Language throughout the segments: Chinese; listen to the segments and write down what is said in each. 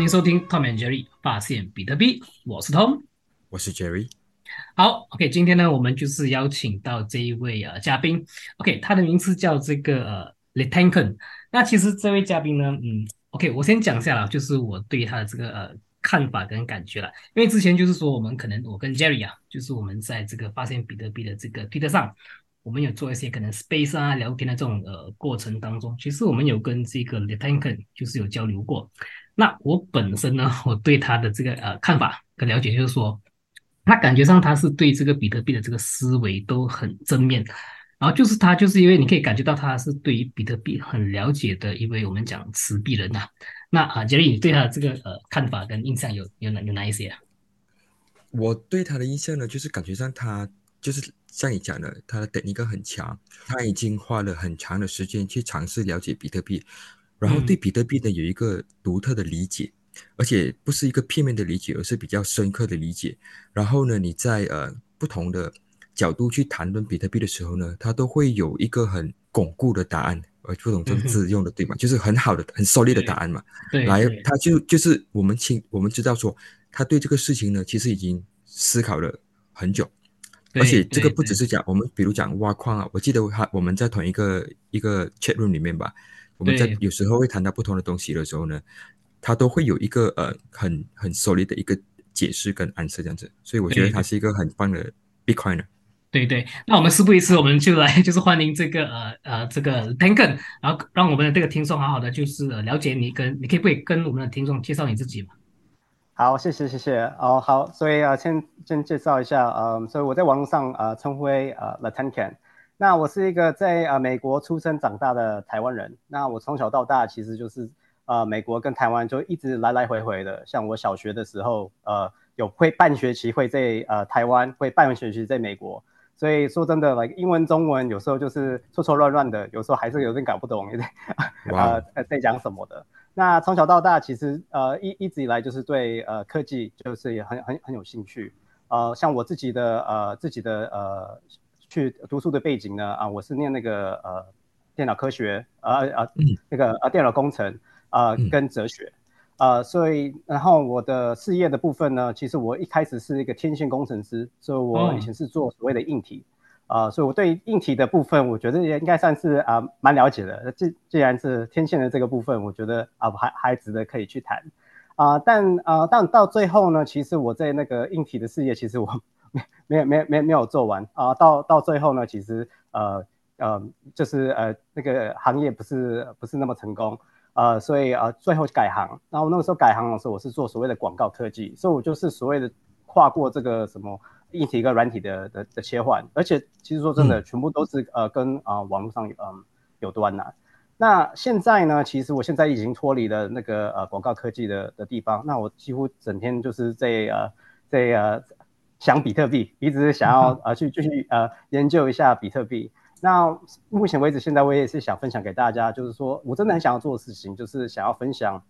欢迎收听 Tom and Jerry 发现比特币，我是 Tom，我是 Jerry。好，OK，今天呢，我们就是邀请到这一位呃嘉宾，OK，他的名字叫这个呃 Letanken。那其实这位嘉宾呢，嗯，OK，我先讲一下啦，就是我对他的这个呃看法跟感觉了。因为之前就是说，我们可能我跟 Jerry 啊，就是我们在这个发现比特币的这个 Twitter 上，我们有做一些可能 Space 啊聊天的这种呃过程当中，其实我们有跟这个 Letanken 就是有交流过。那我本身呢，我对他的这个呃看法跟了解，就是说，他感觉上他是对这个比特币的这个思维都很正面，然后就是他就是因为你可以感觉到他是对于比特币很了解的一位我们讲持币人呐。那啊，杰里，你对他的这个呃看法跟印象有有哪有哪一些啊？我对他的印象呢，就是感觉上他就是像你讲的，他的等一个很强，他已经花了很长的时间去尝试了解比特币。然后对比特币呢有一个独特的理解，而且不是一个片面的理解，而是比较深刻的理解。然后呢，你在呃不同的角度去谈论比特币的时候呢，它都会有一个很巩固的答案，呃，不懂这个字用的对吗？就是很好的、很 solid 的答案嘛。对。来，他就就是我们清我们知道说，他对这个事情呢，其实已经思考了很久，而且这个不只是讲我们，比如讲挖矿啊，我记得他我们在同一个一个 chat room 里面吧。我们在有时候会谈到不同的东西的时候呢，他都会有一个呃很很 solid 的一个解释跟 answer 这样子，所以我觉得他是一个很棒的 Bitcoiner。对对，那我们事不宜迟，我们就来 就是欢迎这个呃呃这个 Tanken，然后让我们的这个听众好好的就是了解你，跟你可以不可以跟我们的听众介绍你自己嘛？好，谢谢谢谢哦好，所以啊先先介绍一下呃，所以我在网络上呃称呼为呃 The Tanken。那我是一个在呃美国出生长大的台湾人。那我从小到大其实就是呃美国跟台湾就一直来来回回的。像我小学的时候，呃有会半学期会在呃台湾，会半学期在美国。所以说真的，like 英文中文有时候就是错错乱乱的，有时候还是有点搞不懂，呃在讲什么的。那从小到大其实呃一一直以来就是对呃科技就是也很很很有兴趣。呃像我自己的呃自己的呃。去读书的背景呢？啊，我是念那个呃电脑科学，呃呃那个呃电脑工程，呃跟哲学，呃所以然后我的事业的部分呢，其实我一开始是一个天线工程师，所以我以前是做所谓的硬体，啊，所以我对硬体的部分，我觉得也应该算是啊蛮了解的。既既然是天线的这个部分，我觉得啊还还值得可以去谈，啊，但啊但到最后呢，其实我在那个硬体的事业，其实我。没有没有没有没有做完啊！到到最后呢，其实呃呃就是呃那个行业不是不是那么成功呃，所以呃最后改行。然后那个时候改行的时候，我是做所谓的广告科技，所以我就是所谓的跨过这个什么硬体跟软体的的的切换。而且其实说真的，全部都是呃跟啊网络上嗯有关的。那现在呢，其实我现在已经脱离了那个呃广告科技的的地方。那我几乎整天就是在呃在呃。想比特币，一直想要 呃去继续呃研究一下比特币。那目前为止，现在我也是想分享给大家，就是说我真的很想要做的事情，就是想要分享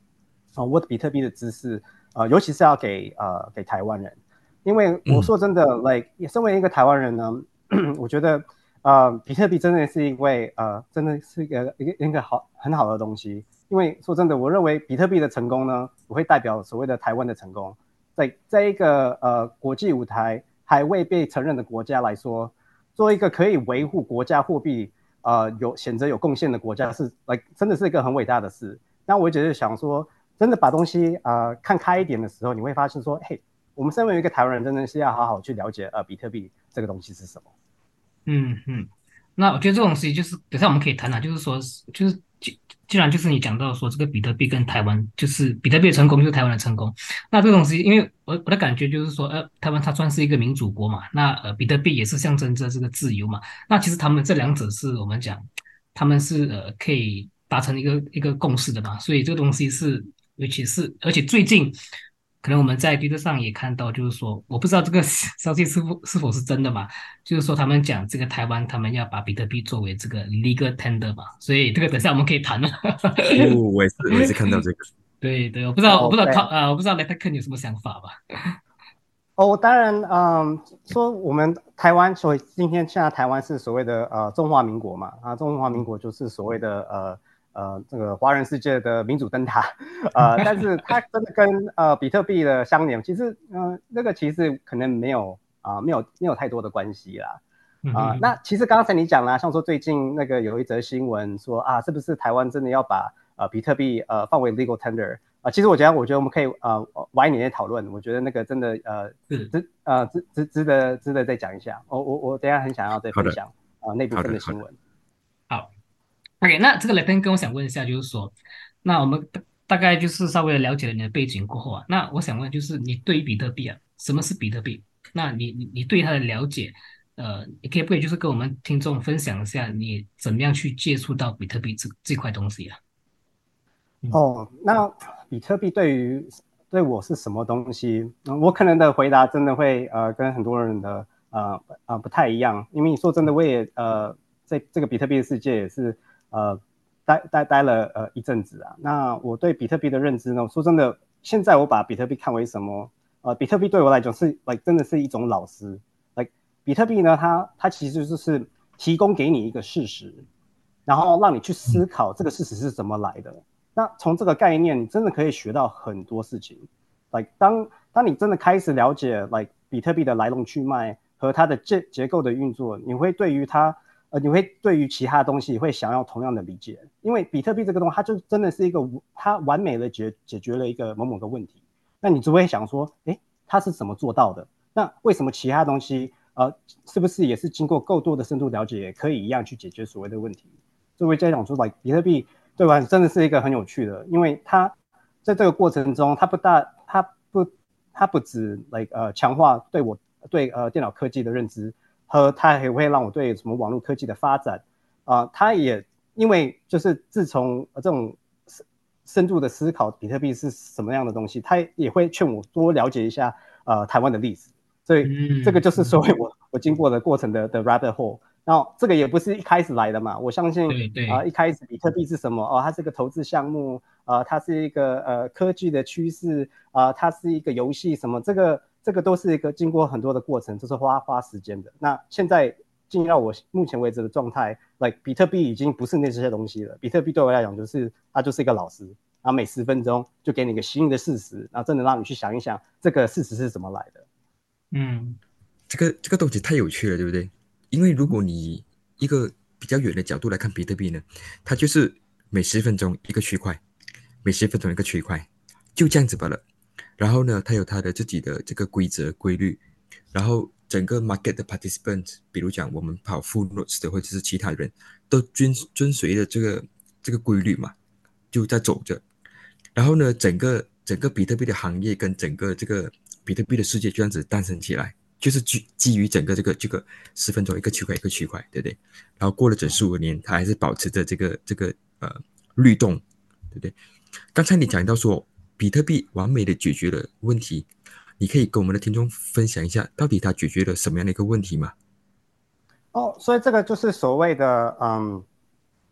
啊我的比特币的知识，呃，尤其是要给呃给台湾人，因为我说真的，like 身为一个台湾人呢，我觉得呃比特币真的是一位呃真的是一个一个一个好很好的东西。因为说真的，我认为比特币的成功呢，不会代表所谓的台湾的成功。在在一个呃国际舞台还未被承认的国家来说，做一个可以维护国家货币呃有选择有贡献的国家是来真的是一个很伟大的事。那我只是想说，真的把东西啊看开一点的时候，你会发现说，嘿，我们身为一个台湾人，真的是要好好去了解呃比特币这个东西是什么。嗯嗯，那我觉得这种事情就是等下我们可以谈谈，就是说就是。既既然就是你讲到说这个比特币跟台湾，就是比特币的成功就是台湾的成功，那这个东西，因为我我的感觉就是说，呃，台湾它算是一个民主国嘛，那呃，比特币也是象征着这个自由嘛，那其实他们这两者是我们讲，他们是呃可以达成一个一个共识的嘛，所以这个东西是，尤其是而且最近。可能我们在推特上也看到，就是说，我不知道这个消息 是否是否是真的嘛？就是说，他们讲这个台湾，他们要把比特币作为这个 legal tender 嘛，所以这个等下我们可以谈了。哦，我也是，我也是看到这个。对对，我不知道，我不知道他啊，我不知道 l e t k e n 有什么想法吧？哦，当然，嗯，说我们台湾，所以今天现在台湾是所谓的呃中华民国嘛，啊，中华民国就是所谓的呃呃这个华人世界的民主灯塔，呃，但是它真的跟呃比特币的相连，其实嗯那个其实可能没有啊没有没有太多的关系啦。啊，那其实刚才你讲啦，像说最近那个有一则新闻说啊，是不是台湾真的要把呃比特币呃放为 legal tender 啊？其实我觉得，我觉得我们可以呃晚一点再讨论。我觉得那个真的呃值呃值值值得值得再讲一下。我我我等下很想要再分享啊那部分的新闻。，OK，那这个来登跟我想问一下，就是说，那我们大概就是稍微了解了你的背景过后啊，那我想问就是你对于比特币啊，什么是比特币？那你你你对它的了解？呃，你可以不可以就是跟我们听众分享一下，你怎么样去接触到比特币这这块东西啊？哦，那比特币对于对我是什么东西？我可能的回答真的会呃跟很多人的呃呃不太一样，因为你说真的，我也呃在这个比特币的世界也是呃待待待了呃一阵子啊。那我对比特币的认知呢？说真的，现在我把比特币看为什么？呃，比特币对我来讲是 like 真的是一种老师。like 比特币呢，它它其实就是提供给你一个事实，然后让你去思考这个事实是怎么来的。那从这个概念，你真的可以学到很多事情。like 当当你真的开始了解 like 比特币的来龙去脉和它的结结构的运作，你会对于它呃，你会对于其他东西会想要同样的理解。因为比特币这个东西，它就真的是一个它完美的解解决了一个某某个问题。那你只会想说，哎，它是怎么做到的？那为什么其他东西？呃，是不是也是经过够多的深度了解，也可以一样去解决所谓的问题？作为家长说，来比特币对吧，真的是一个很有趣的，因为它在这个过程中，它不大，它不，它不止来呃强化对我对呃电脑科技的认知，和它也会让我对什么网络科技的发展啊，他也因为就是自从这种深深度的思考比特币是什么样的东西，他也会劝我多了解一下呃台湾的历史。所以这个就是所谓我我经过的过程的的 rabbit hole，然后这个也不是一开始来的嘛，我相信啊一开始比特币是什么哦，它是个投资项目啊，它是一个呃科技的趋势啊，它是一个游戏什么，这个这个都是一个经过很多的过程，就是花花时间的。那现在进到我目前为止的状态，like 比特币已经不是那些东西了，比特币对我来讲就是它就是一个老师，然后每十分钟就给你一个新的事实，然后真的让你去想一想这个事实是怎么来的。嗯，这个这个东西太有趣了，对不对？因为如果你一个比较远的角度来看比特币呢，它就是每十分钟一个区块，每十分钟一个区块，就这样子罢了。然后呢，它有它的自己的这个规则规律，然后整个 market 的 participant，比如讲我们跑 full notes 的或者是其他人都遵遵随着这个这个规律嘛，就在走着。然后呢，整个整个比特币的行业跟整个这个。比特币的世界这样子诞生起来，就是基基于整个这个这个十分钟一个区块一个区块，对不对？然后过了整十五年，它还是保持着这个这个呃律动，对不对？刚才你讲到说比特币完美的解决了问题，你可以跟我们的听众分享一下，到底它解决了什么样的一个问题吗？哦，所以这个就是所谓的嗯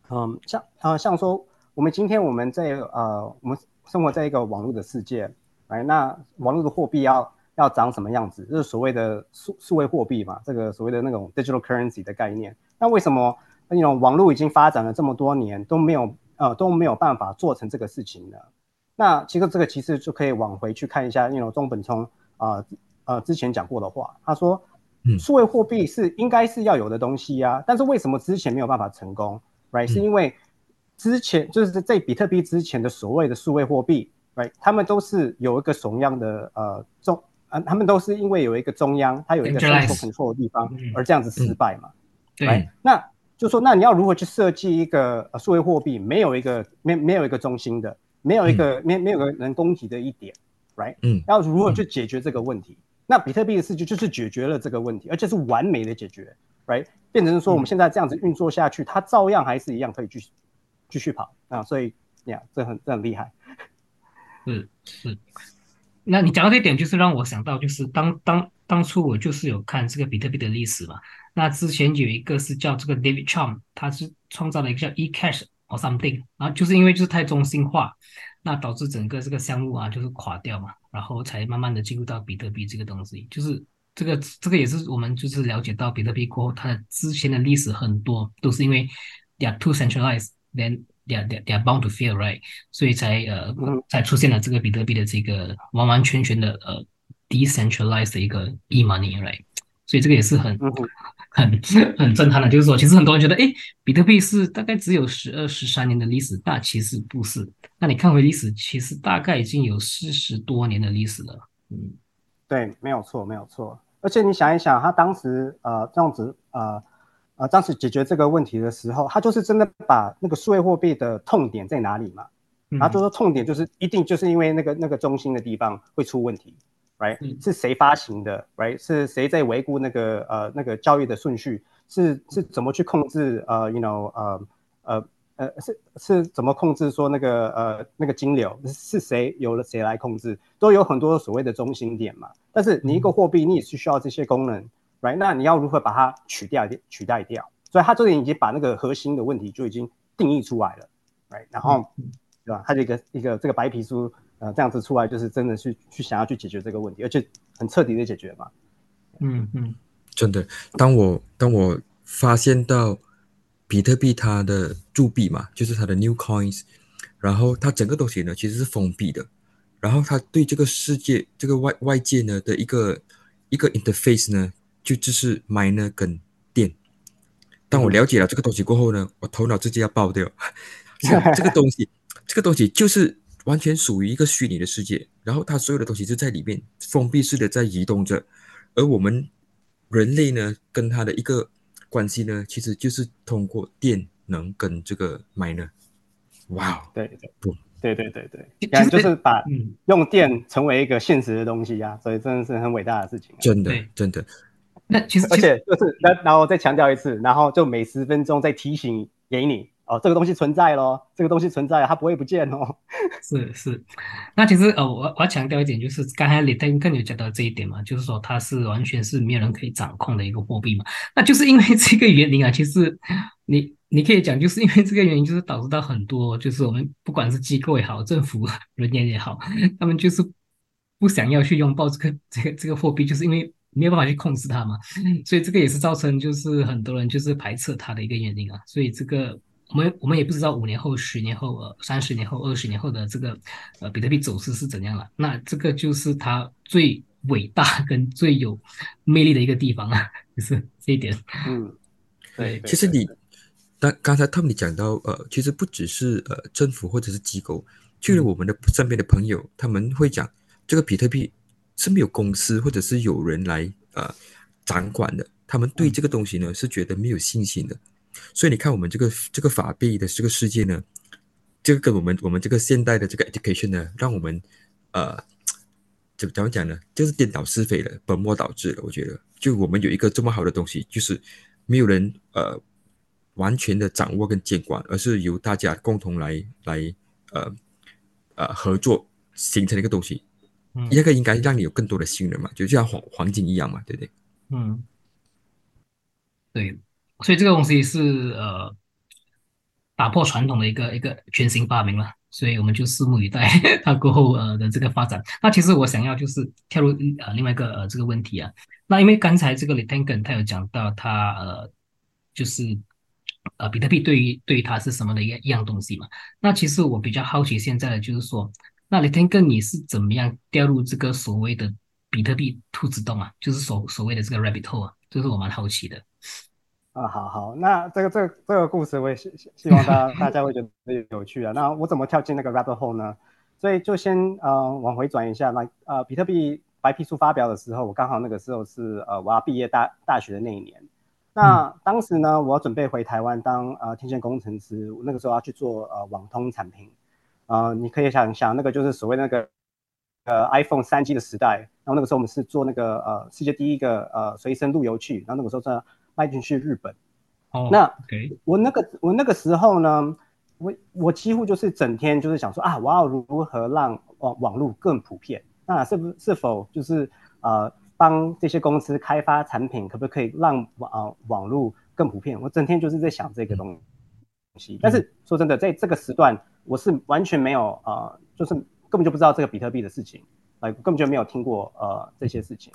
嗯，像啊像说我们今天我们在呃我们生活在一个网络的世界。哎，那网络的货币要要长什么样子？就是所谓的数数位货币嘛，这个所谓的那种 digital currency 的概念。那为什么那种网络已经发展了这么多年都没有呃都没有办法做成这个事情呢？那其实这个其实就可以往回去看一下，那种中本聪啊呃之前讲过的话，他说，数位货币是应该是要有的东西呀，但是为什么之前没有办法成功？Right？是因为之前就是在比特币之前的所谓的数位货币。，Right，，他们都是有一个什么样的呃中，啊，他们都是因为有一个中央，它有一个 central control 的地方，而这样子失败嘛。对，那就说，那你要如何去设计一个数位货币？没有一个没没有一个中心的，没有一个没没有个能供给的一点，right？嗯，要如何去解决这个问题？那比特币的事情就是解决了这个问题，而且是完美的解决，right？变成说我们现在这样子运作下去，它照样还是一样可以继续继续跑啊，所以呀，这很这很厉害。嗯是，那你讲到这点，就是让我想到，就是当当当初我就是有看这个比特币的历史嘛。那之前有一个是叫这个 David Chaum，他是创造了一个叫 eCash or something，然后就是因为就是太中心化，那导致整个这个项目啊就是垮掉嘛，然后才慢慢的进入到比特币这个东西。就是这个这个也是我们就是了解到比特币过后，它的之前的历史很多都是因为 they are too centralized，then they are they are bound to fail right，所以才呃嗯。才出现了这个比特币的这个完完全全的呃 decentralized 的一个 e money right，所以这个也是很很很震撼的，就是说其实很多人觉得哎，比特币是大概只有十二十三年的历史，但其实不是，那你看回历史，其实大概已经有四十多年的历史了，嗯。对，没有错，没有错。而且你想一想，他当时呃这样子呃呃当时解决这个问题的时候，他就是真的把那个数位货币的痛点在哪里嘛？嗯。然后就说痛点就是一定就是因为那个那个中心的地方会出问题，right？、嗯是谁发行的，right？是谁在维护那个呃那个交易的顺序？是是怎么去控制呃，you know 呃呃呃是是怎么控制说那个呃那个金流是谁由了谁来控制？都有很多所谓的中心点嘛。但是你一个货币你也是需要这些功能，right？那你要如何把它取掉取代掉？所以他这里已经把那个核心的问题就已经定义出来了，right？然后。对吧？他就一个一个这个白皮书，呃，这样子出来，就是真的去去想要去解决这个问题，而且很彻底的解决嘛。嗯嗯真的，当我当我发现到比特币它的铸币嘛，就是它的 new coins，然后它整个东西呢其实是封闭的，然后它对这个世界这个外外界呢的一个一个 interface 呢，就只是 miner 跟电。当我了解了这个东西过后呢，我头脑直接要爆掉。这个东西，这个东西就是完全属于一个虚拟的世界，然后它所有的东西就在里面封闭式的在移动着，而我们人类呢跟它的一个关系呢，其实就是通过电能跟这个 miner。哇哦，对对不对对对对。其对，实就是把嗯，用电成为一个现实的东西啊，所以真的是很伟大的事情啊、真的真的，那其实而且就是，然然后再强调一次，然后就每十分钟再提醒给你哦，这个东西存在咯，这个东西存在，它不会不见哦。是是，那其实呃，我我要强调一点，就是刚才李登更有讲到这一点嘛，就是说它是完全是没有人可以掌控的一个货币嘛。那就是因为这个原因啊，其实你你可以讲，就是因为这个原因，就是导致到很多，就是我们不管是机构也好，政府人员也好，他们就是不想要去拥抱这个这个这个货币，就是因为没有办法去控制它嘛。所以这个也是造成就是很多人就是排斥它的一个原因啊。所以这个我们我们也不知道五年后、十年后、呃三十年后、二十年后的这个呃比特币走势是怎样了。那这个就是它最伟大 跟最有魅力的一个地方啊，就是这一点。嗯，对，其实你对刚刚才 Tom 你讲到，呃，其实不只是呃政府或者是机构，就是我们的身边的朋友，他们会讲这个比特币是没有公司或者是有人来呃掌管的，他们对这个东西呢是觉得没有信心的。所以你看，我们这个这个法币的这个世界呢，这个跟我们我们这个现代的这个 education 呢，让我们呃，怎怎么讲呢？就是颠倒是非了，本末倒置了。我觉得，就我们有一个这么好的东西，就是没有人呃完全的掌握跟监管，而是由大家共同来来呃呃合作形成的一个东西。嗯那个应该让你有更多的信任嘛，就像黄黄金一样嘛，对不对？嗯，对，所以这个东西是呃打破传统的一个一个全新发明了，所以我们就拭目以待 它过后呃的这个发展。那其实我想要就是跳入呃另外一个呃这个问题啊，那因为刚才这个 l i t a n g e n 他有讲到他呃就是呃比特币对于对于他是什么的一样一样东西嘛，那其实我比较好奇现在的就是说，那 l i t a n g e n 你是怎么样掉入这个所谓的比特币兔子洞啊，就是所所谓的这个 rabbit hole 啊，这是我蛮好奇的。啊，好好，那这个这个这个故事我也希希希望大家大家会觉得有趣啊。那我怎么跳进那个 rabbit hole 呢？所以就先呃往回转一下，那呃比特币白皮书发表的时候，我刚好那个时候是呃我要毕业大大学的那一年。那当时呢，我准备回台湾当呃天线工程师，那个时候要去做呃网通产品。呃，你可以想想，那个就是所谓那个呃 iPhone 三 G 的时代，然后那个时候我们是做那个呃世界第一个呃随身路由器，然后那个时候是卖进去日本。哦，那我那个我那个时候呢，我我几乎就是整天就是想说啊，我要如何让网网络更普遍？那是不是否就是呃帮这些公司开发产品，可不可以让网、呃、网络更普遍？我整天就是在想这个东西。但是说真的，在这个时段，我是完全没有呃，就是根本就不知道这个比特币的事情，呃，根本就没有听过呃这些事情。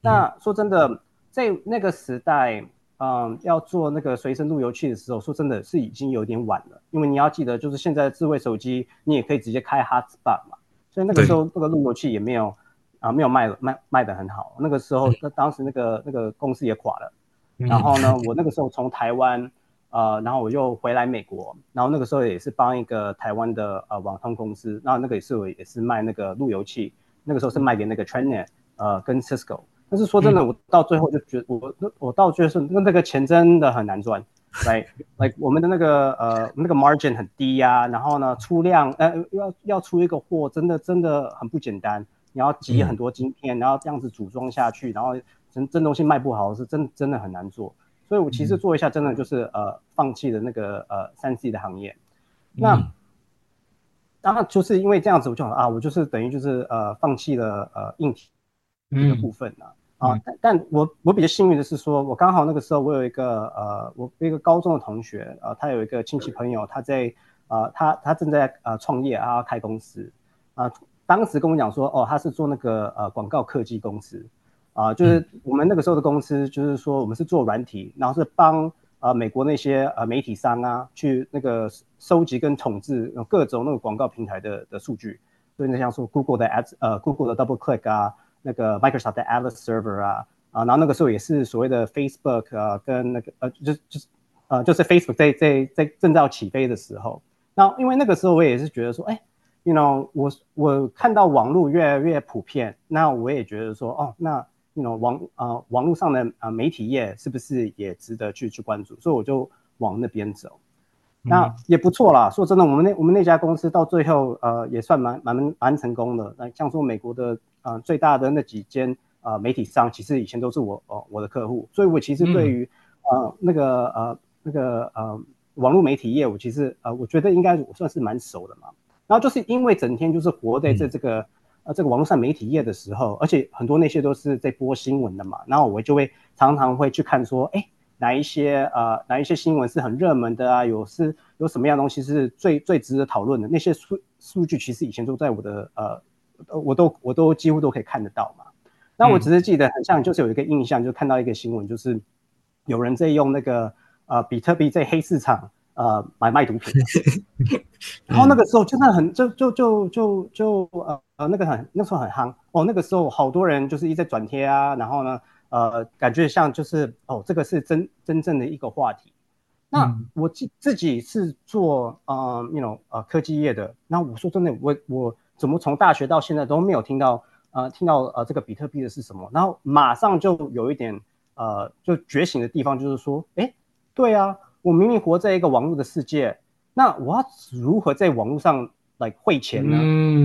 那说真的，在那个时代，嗯，要做那个随身路由器的时候，说真的是已经有点晚了，因为你要记得，就是现在智慧手机你也可以直接开 Hotspot 嘛，所以那个时候那个路由器也没有啊，没有卖卖卖的很好。那个时候，那当时那个那个公司也垮了。然后呢，我那个时候从台湾，呃，然后我又回来美国，然后那个时候也是帮一个台湾的呃网通公司，那那个也是我也是卖那个路由器，那个时候是卖给那个 Trina，呃，跟 Cisco。但是说真的，我到最后就觉得，我我到觉得是那那个钱真的很难赚，right？like 我们的那个呃那个 margin 很低呀，然后呢出量呃要要出一个货，真的真的很不简单，你要集很多晶片，然后这样子组装下去，然后。真真东西卖不好是真真的很难做，所以我其实做一下真的就是呃放弃了那个呃三 C 的行业，那然后就是因为这样子我就啊我就是等于就是呃放弃了呃硬体这个部分呢啊，但但我我比较幸运的是说我刚好那个时候我有一个呃我一个高中的同学呃他有一个亲戚朋友他在呃他他正在呃创业啊开公司。啊当时跟我讲说哦他是做那个呃广告科技公司。啊，就是我们那个时候的公司，就是说我们是做软体，然后是帮啊美国那些呃媒体商啊去那个收集跟统治各种那个广告平台的的数据，所以呢像说 Google 的 Ads，呃 Google 的 Double Click 啊，那个 Microsoft 的 Atlas Server 啊，啊，然后那个时候也是所谓的 Facebook 啊跟那个呃就就是呃就是 Facebook 在在在正要起飞的时候，那因为那个时候我也是觉得说，哎，you know 我我看到网络越来越普遍，那我也觉得说，哦，那那种网呃网络上的呃媒体业是不是也值得去去关注？所以我就往那边走，那也不错啦。说真的，我们那我们那家公司到最后呃也算蛮蛮蛮成功的。那像说美国的呃最大的那几间呃媒体商，其实以前都是我哦我的客户，所以我其实对于呃那个呃那个呃网络媒体业，务其实呃我觉得应该我算是蛮熟的嘛。然后就是因为整天就是活在这这个。呃，这个网络上媒体业的时候，而且很多那些都是在播新闻的嘛，然后我就会常常会去看说，哎，哪一些呃哪一些新闻是很热门的啊？有是有什么样东西是最最值得讨论的？那些数数据其实以前都在我的呃，我都我都几乎都可以看得到嘛。那我只是记得很像，就是有一个印象，就看到一个新闻，就是有人在用那个呃比特币在黑市场。呃，买卖毒品，然后那个时候真的很，就就就就就呃呃，那个很那时候很夯哦，那个时候好多人就是一直在转贴啊，然后呢，呃，感觉像就是哦，这个是真真正的一个话题。那我自自己是做呃那种呃科技业的，那我说真的，我我怎么从大学到现在都没有听到呃听到呃这个比特币的是什么？然后马上就有一点呃就觉醒的地方，就是说，哎，对啊。我明明活在一个网络的世界，那我要如何在网络上来汇钱呢？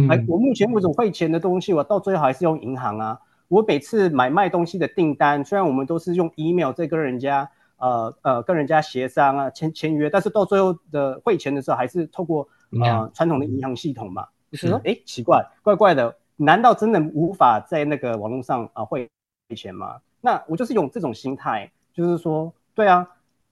哎，我目前为止汇钱的东西，我到最后还是用银行啊。我每次买卖东西的订单，虽然我们都是用 email 在跟人家呃呃跟人家协商啊签签约，但是到最后的汇钱的时候，还是透过呃传统的银行系统嘛。就是说，哎，奇怪，怪怪的，难道真的无法在那个网络上啊汇钱吗？那我就是用这种心态，就是说，对啊。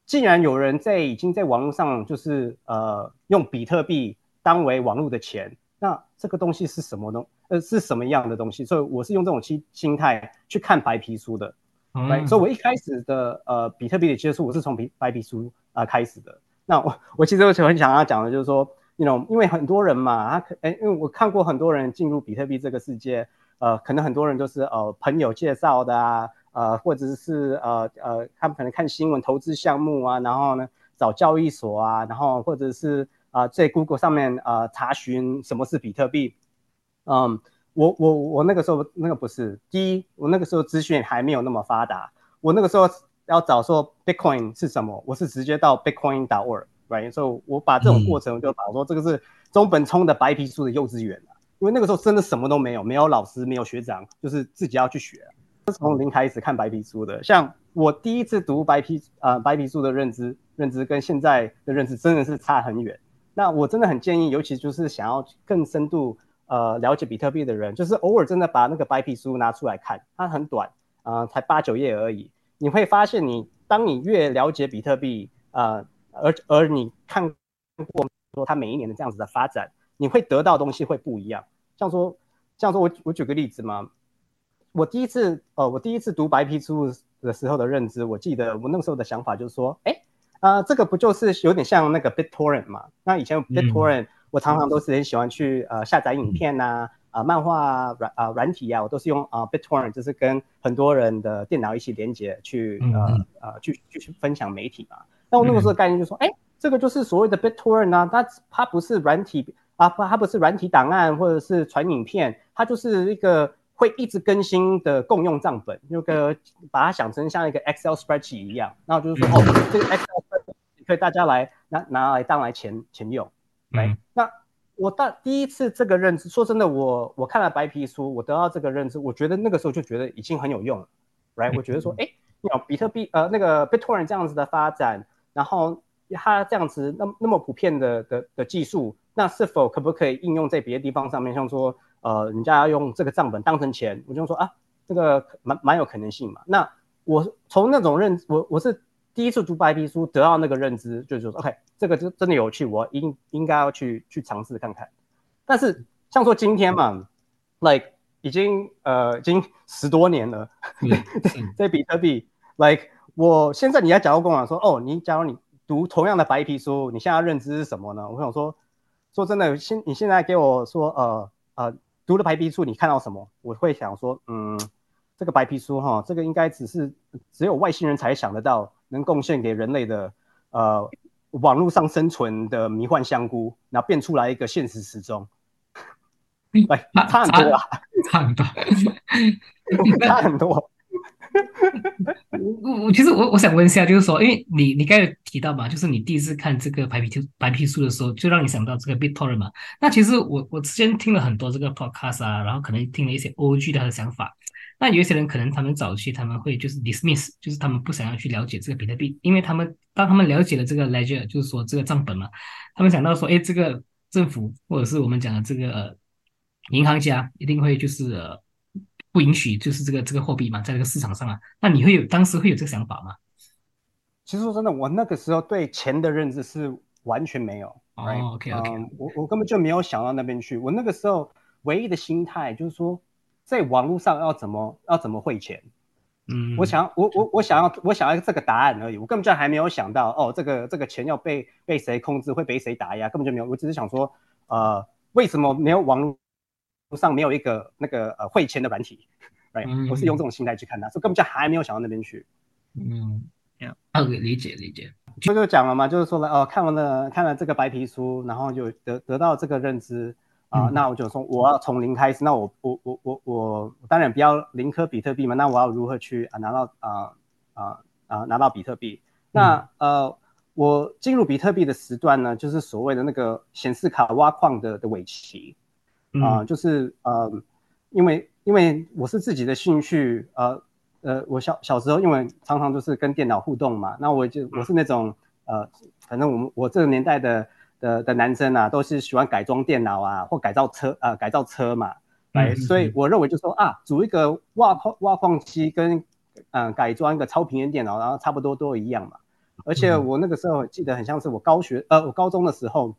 既然有人在已经在网络上就是呃用比特币当为网络的钱，那这个东西是什么东呃是什么样的东西？所以我是用这种心心态去看白皮书的，嗯所以，我一开始的呃比特币的接触，我是从白白皮书啊开始的。那我我其实我很想要讲的就是说，那种因为很多人嘛，他可哎，因为我看过很多人进入比特币这个世界，呃，可能很多人都是呃朋友介绍的啊。呃，或者是呃呃，他们可能看新闻投资项目啊，然后呢找交易所啊，然后或者是啊在 Google 上面啊查询什么是比特币。嗯，我我我那个时候那个不是，第一我那个时候资讯还没有那么发达，我那个时候要找说 Bitcoin 是什么，我是直接到 Bitcoin.org 所以我把这种过程就把说这个是中本聪的白皮书的幼稚园因为那个时候真的什么都没有，没有老师，没有学长，就是自己要去学。是从零开始看白皮书的，像我第一次读白皮啊白皮书的认知，认知跟现在的认知真的是差很远。那我真的很建议，尤其就是想要更深度呃了解比特币的人，就是偶尔真的把那个白皮书拿出来看，它很短啊，才八九页而已。你会发现，你当你越了解比特币啊，而而你看过说它每一年的这样子的发展，你会得到东西会不一样。像说，像说我我举个例子嘛。我第一次，呃，我第一次读白皮书的的时候的认知，我记得我那个时候的想法就是说，哎，啊，这个不就是有点像那个 BitTorrent 嘛？那以前 BitTorrent 我常常都是很喜欢去呃下载影片呐，啊漫画软啊软体啊，我都是用啊 BitTorrent，就是跟很多人的电脑一起连接去呃呃去去分享媒体嘛。那我那个时候概念就说，哎，这个就是所谓的 BitTorrent 啊，它它不是软体啊，不它不是软体档案或者是传影片，它就是一个。会一直更新的共用账本，那个把它想成像一个 Excel spreadsheet 一样，然后就是说，哦，这个 Excel spreadsheet 可以大家来拿拿来当来钱钱用。来，那我到第一次这个认知，说真的，我我看了白皮书，我得到这个认知，我觉得那个时候就觉得已经很有用了。，right？，我觉得说，哎，有比特币呃那个 Bitcoin 这样子的发展，然后它这样子那那么普遍的的的技术，那是否可不可以应用在别的地方上面，像说？呃，人家要用这个账本当成钱，我就说啊，这个蛮蛮有可能性嘛。那我从那种认，我我是第一次读白皮书得到那个认知，就是说，OK，这个就真的有趣，我应应该要去去尝试看看。但是像说今天嘛，like 已经呃已经十多年了，在 比特币，like 我现在你要假如跟我说，哦，你假如你读同样的白皮书，你现在认知是什么呢？我想说，说真的，现你现在给我说，呃呃。读了白皮书，你看到什么？我会想说，嗯，这个白皮书哈，这个应该只是只有外星人才想得到，能贡献给人类的，呃，网络上生存的迷幻香菇，然后变出来一个现实时钟，哎，差很多啊，差很多，差很多。我我其实我我想问一下，就是说，因为你你刚才提到嘛，就是你第一次看这个白皮书白皮书的时候，就让你想到这个 Victor 嘛。那其实我我之前听了很多这个 podcast 啊，然后可能听了一些 OG 他的想法。那有一些人可能他们早期他们会就是 dismiss，就是他们不想要去了解这个比特币，因为他们当他们了解了这个 ledger，就是说这个账本嘛，他们想到说，哎，这个政府或者是我们讲的这个银行家一定会就是。不允许就是这个这个货币嘛，在这个市场上啊，那你会有当时会有这个想法吗？其实说真的，我那个时候对钱的认知是完全没有。哦，OK OK，我我根本就没有想到那边去。我那个时候唯一的心态就是说，在网络上要怎么要怎么汇钱。嗯，我想我我我想要我想要这个答案而已，我根本就还没有想到哦，这个这个钱要被被谁控制，会被谁打压，根本就没有。我只是想说，呃，为什么没有网络？上没有一个那个呃汇钱的软体，对，我是用这种心态去看它，所以根本就还没有想到那边去。嗯，理解理解。就就讲了嘛，就是说了哦，看完了看了这个白皮书，然后就得得到这个认知啊，那我就说我要从零开始，那我我我我我当然不要零颗比特币嘛，那我要如何去啊拿到啊啊啊拿到比特币？那呃，我进入比特币的时段呢，就是所谓的那个显示卡挖矿的的尾期。啊，就是呃，因为因为我是自己的兴趣，呃呃，我小小时候因为常常就是跟电脑互动嘛，那我就我是那种呃，反正我们我这个年代的的的男生啊，都是喜欢改装电脑啊，或改造车啊，改造车嘛，哎，所以我认为就说啊，组一个挖矿挖矿机跟嗯改装一个超频的电脑，然后差不多都一样嘛，而且我那个时候记得很像是我高学呃我高中的时候，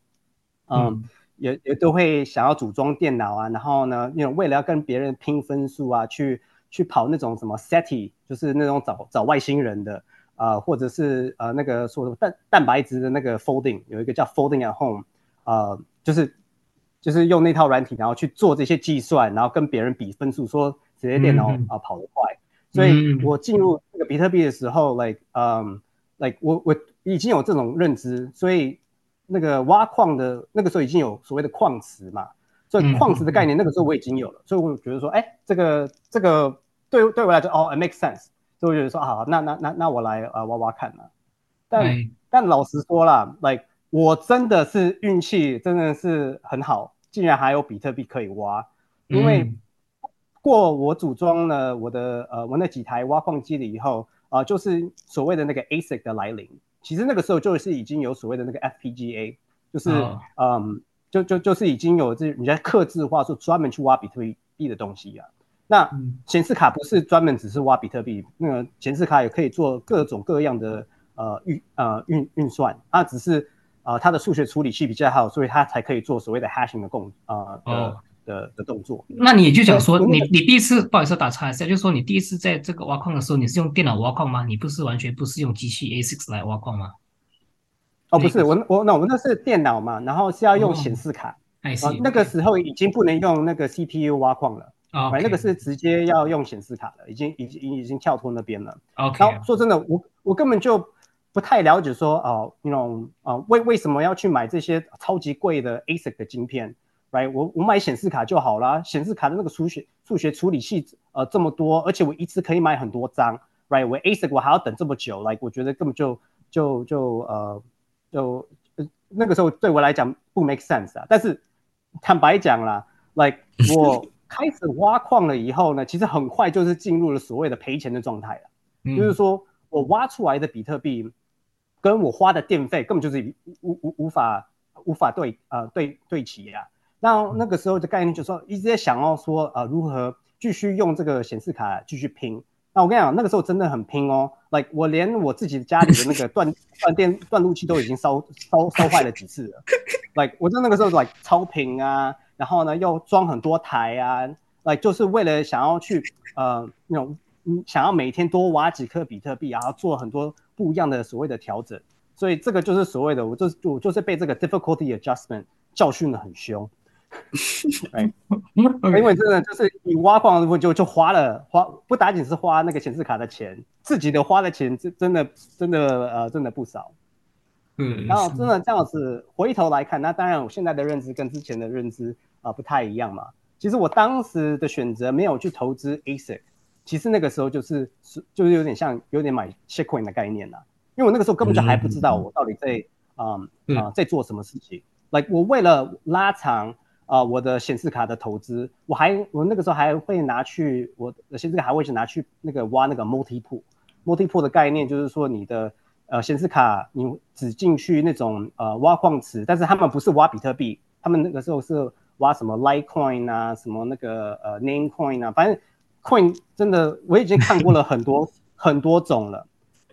嗯。也也都会想要组装电脑啊，然后呢，那种为了要跟别人拼分数啊，去去跑那种什么 SETI，就是那种找找外星人的啊，或者是呃那个说什么蛋蛋白质的那个 folding，有一个叫 folding at home，呃，就是就是用那套软体，然后去做这些计算，然后跟别人比分数，说谁的电脑啊跑得快。所以我进入这个比特币的时候，like，嗯，like 我我已经有这种认知，所以。那个挖矿的那个时候已经有所谓的矿池嘛，所以矿池的概念那个时候我已经有了，所以我觉得说，哎，这个这个对对我来说，哦，it makes sense，所以我觉得说，好，那那那那我来呃挖挖看嘛。但但老实说啦，like 我真的是运气真的是很好，竟然还有比特币可以挖，因为过我组装了我的呃我那几台挖矿机了以后啊，就是所谓的那个 ASIC 的来临。其实那个时候就是已经有所谓的那个 FPGA，就是嗯，就就就是已经有这人家刻字化说专门去挖比特币的东西啊。那显示卡不是专门只是挖比特币，那个显示卡也可以做各种各样的呃运呃运运算，它只是呃它的数学处理器比较好，所以它才可以做所谓的 hashing 的共呃的的的动作。那你也就想说，你你第一次不好意思打岔一下，就是说你第一次在这个挖矿的时候，你是用电脑挖矿吗？你不是完全不是用机器 A6 来挖矿吗？哦，不是，我我那我们那是电脑嘛，然后是要用显示卡。哎，那个时候已经不能用那个 CPU 挖矿了。啊，那个是直接要用显示卡了，已经已经已经跳脱那边了。OK。然后说真的，我我根本就不太了解说哦，那种啊为为什么要去买这些超级贵的 ASIC 的晶片？Right，我我买显示卡就好啦，显示卡的那个数学数学处理器呃这么多，而且我一次可以买很多张。Right，我 ASIC 我还要等这么久，Like 我觉得根本就就就呃就那个时候对我来讲不 make sense 啊。但是坦白讲啦，Like 我。开始挖矿了以后呢，其实很快就是进入了所谓的赔钱的状态了。就是说我挖出来的比特币，跟我花的电费根本就是无无无法无法对呃对对齐呀。那那个时候的概念就是说，一直在想要说呃如何继续用这个显示卡继续拼。那我跟你讲，那个时候真的很拼哦，like 我连我自己家里的那个断断电断路器都已经烧 烧烧坏了几次了。like 我在那个时候 like 超频啊。然后呢，又装很多台啊，，like 就是为了想要去呃那种嗯想要每天多挖几颗比特币，然后做很多不一样的所谓的调整，所以这个就是所谓的我就是我就是被这个 difficulty adjustment 教训的很凶，哎，因为真的就是你挖矿不就就花了花不打紧是花那个显示卡的钱，自己的花的钱真真的真的呃真的不少。嗯，然后真的这样子回头来看，那当然我现在的认知跟之前的认知啊不太一样嘛。其实我当时的选择没有去投资 ASIC，其实那个时候就是是就是有点像有点买 shitcoin 的概念啦。因为我那个时候根本就还不知道我到底在啊啊在做什么事情。Like 我为了拉长啊我的显示卡的投资，我还我那个时候还会拿去我的显示卡还会去拿去那个挖那个 multi pool。multi pool 的概念就是说你的。呃，显示卡你只进去那种呃挖矿池，但是他们不是挖比特币，他们那个时候是挖什么 Litecoin 啊，什么那个呃 Namecoin 啊，反正 Coin 真的我已经看过了很多 很多种了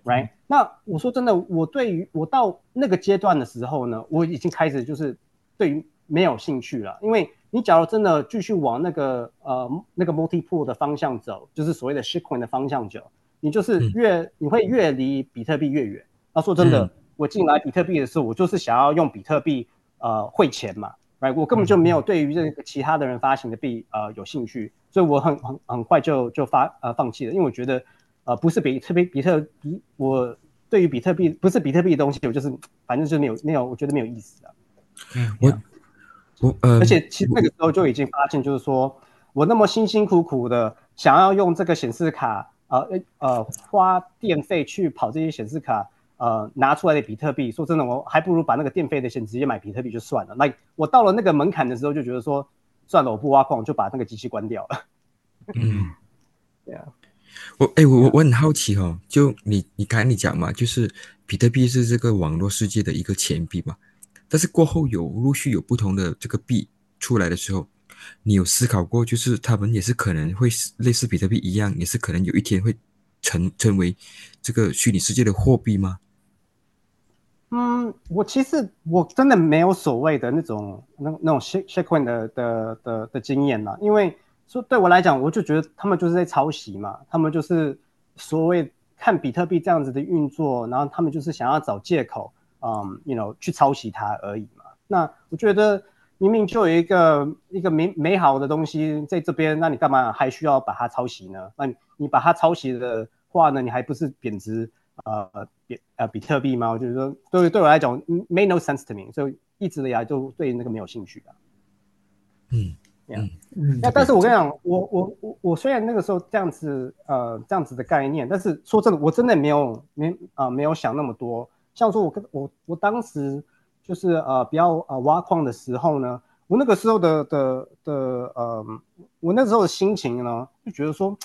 ，Right？那我说真的，我对于我到那个阶段的时候呢，我已经开始就是对于没有兴趣了，因为你假如真的继续往那个呃那个 Multi Pool 的方向走，就是所谓的 Shitcoin 的方向走。你就是越你会越离比特币越远。那说真的，我进来比特币的时候，我就是想要用比特币呃汇钱嘛，right？我根本就没有对于这个其他的人发行的币呃有兴趣，所以我很很很快就就发呃放弃了，因为我觉得呃不是比特币比特币，我对于比特币不是比特币的东西，我就是反正就没有没有，我觉得没有意思啊。我我呃，而且其实那个时候就已经发现，就是说我那么辛辛苦苦的想要用这个显示卡。呃呃，花电费去跑这些显示卡，呃，拿出来的比特币，说真的，我还不如把那个电费的钱直接买比特币就算了。那我到了那个门槛的时候，就觉得说，算了，我不挖矿，就把那个机器关掉了。嗯，对啊。我哎，我我我很好奇哦，就你你刚才你讲嘛，就是比特币是这个网络世界的一个钱币嘛，但是过后有陆续有不同的这个币出来的时候。你有思考过，就是他们也是可能会类似比特币一样，也是可能有一天会成成为这个虚拟世界的货币吗？嗯，我其实我真的没有所谓的那种那那种 shake shake coin 的的的的经验呐，因为说对我来讲，我就觉得他们就是在抄袭嘛，他们就是所谓看比特币这样子的运作，然后他们就是想要找借口，嗯，you know 去抄袭它而已嘛。那我觉得。明明就有一个一个美美好的东西在这边，那你干嘛还需要把它抄袭呢？那你你把它抄袭的话呢，你还不是贬值呃比呃比特币吗？我就是说，对对我来讲，make no sense to me，所以一直以来就对那个没有兴趣的。嗯嗯嗯。那但是我跟你讲，我我我我虽然那个时候这样子呃这样子的概念，但是说真的，我真的没有没啊没有想那么多。像说我跟我我当时。就是呃，比较呃挖矿的时候呢，我那个时候的的的呃，我那时候的心情呢，就觉得说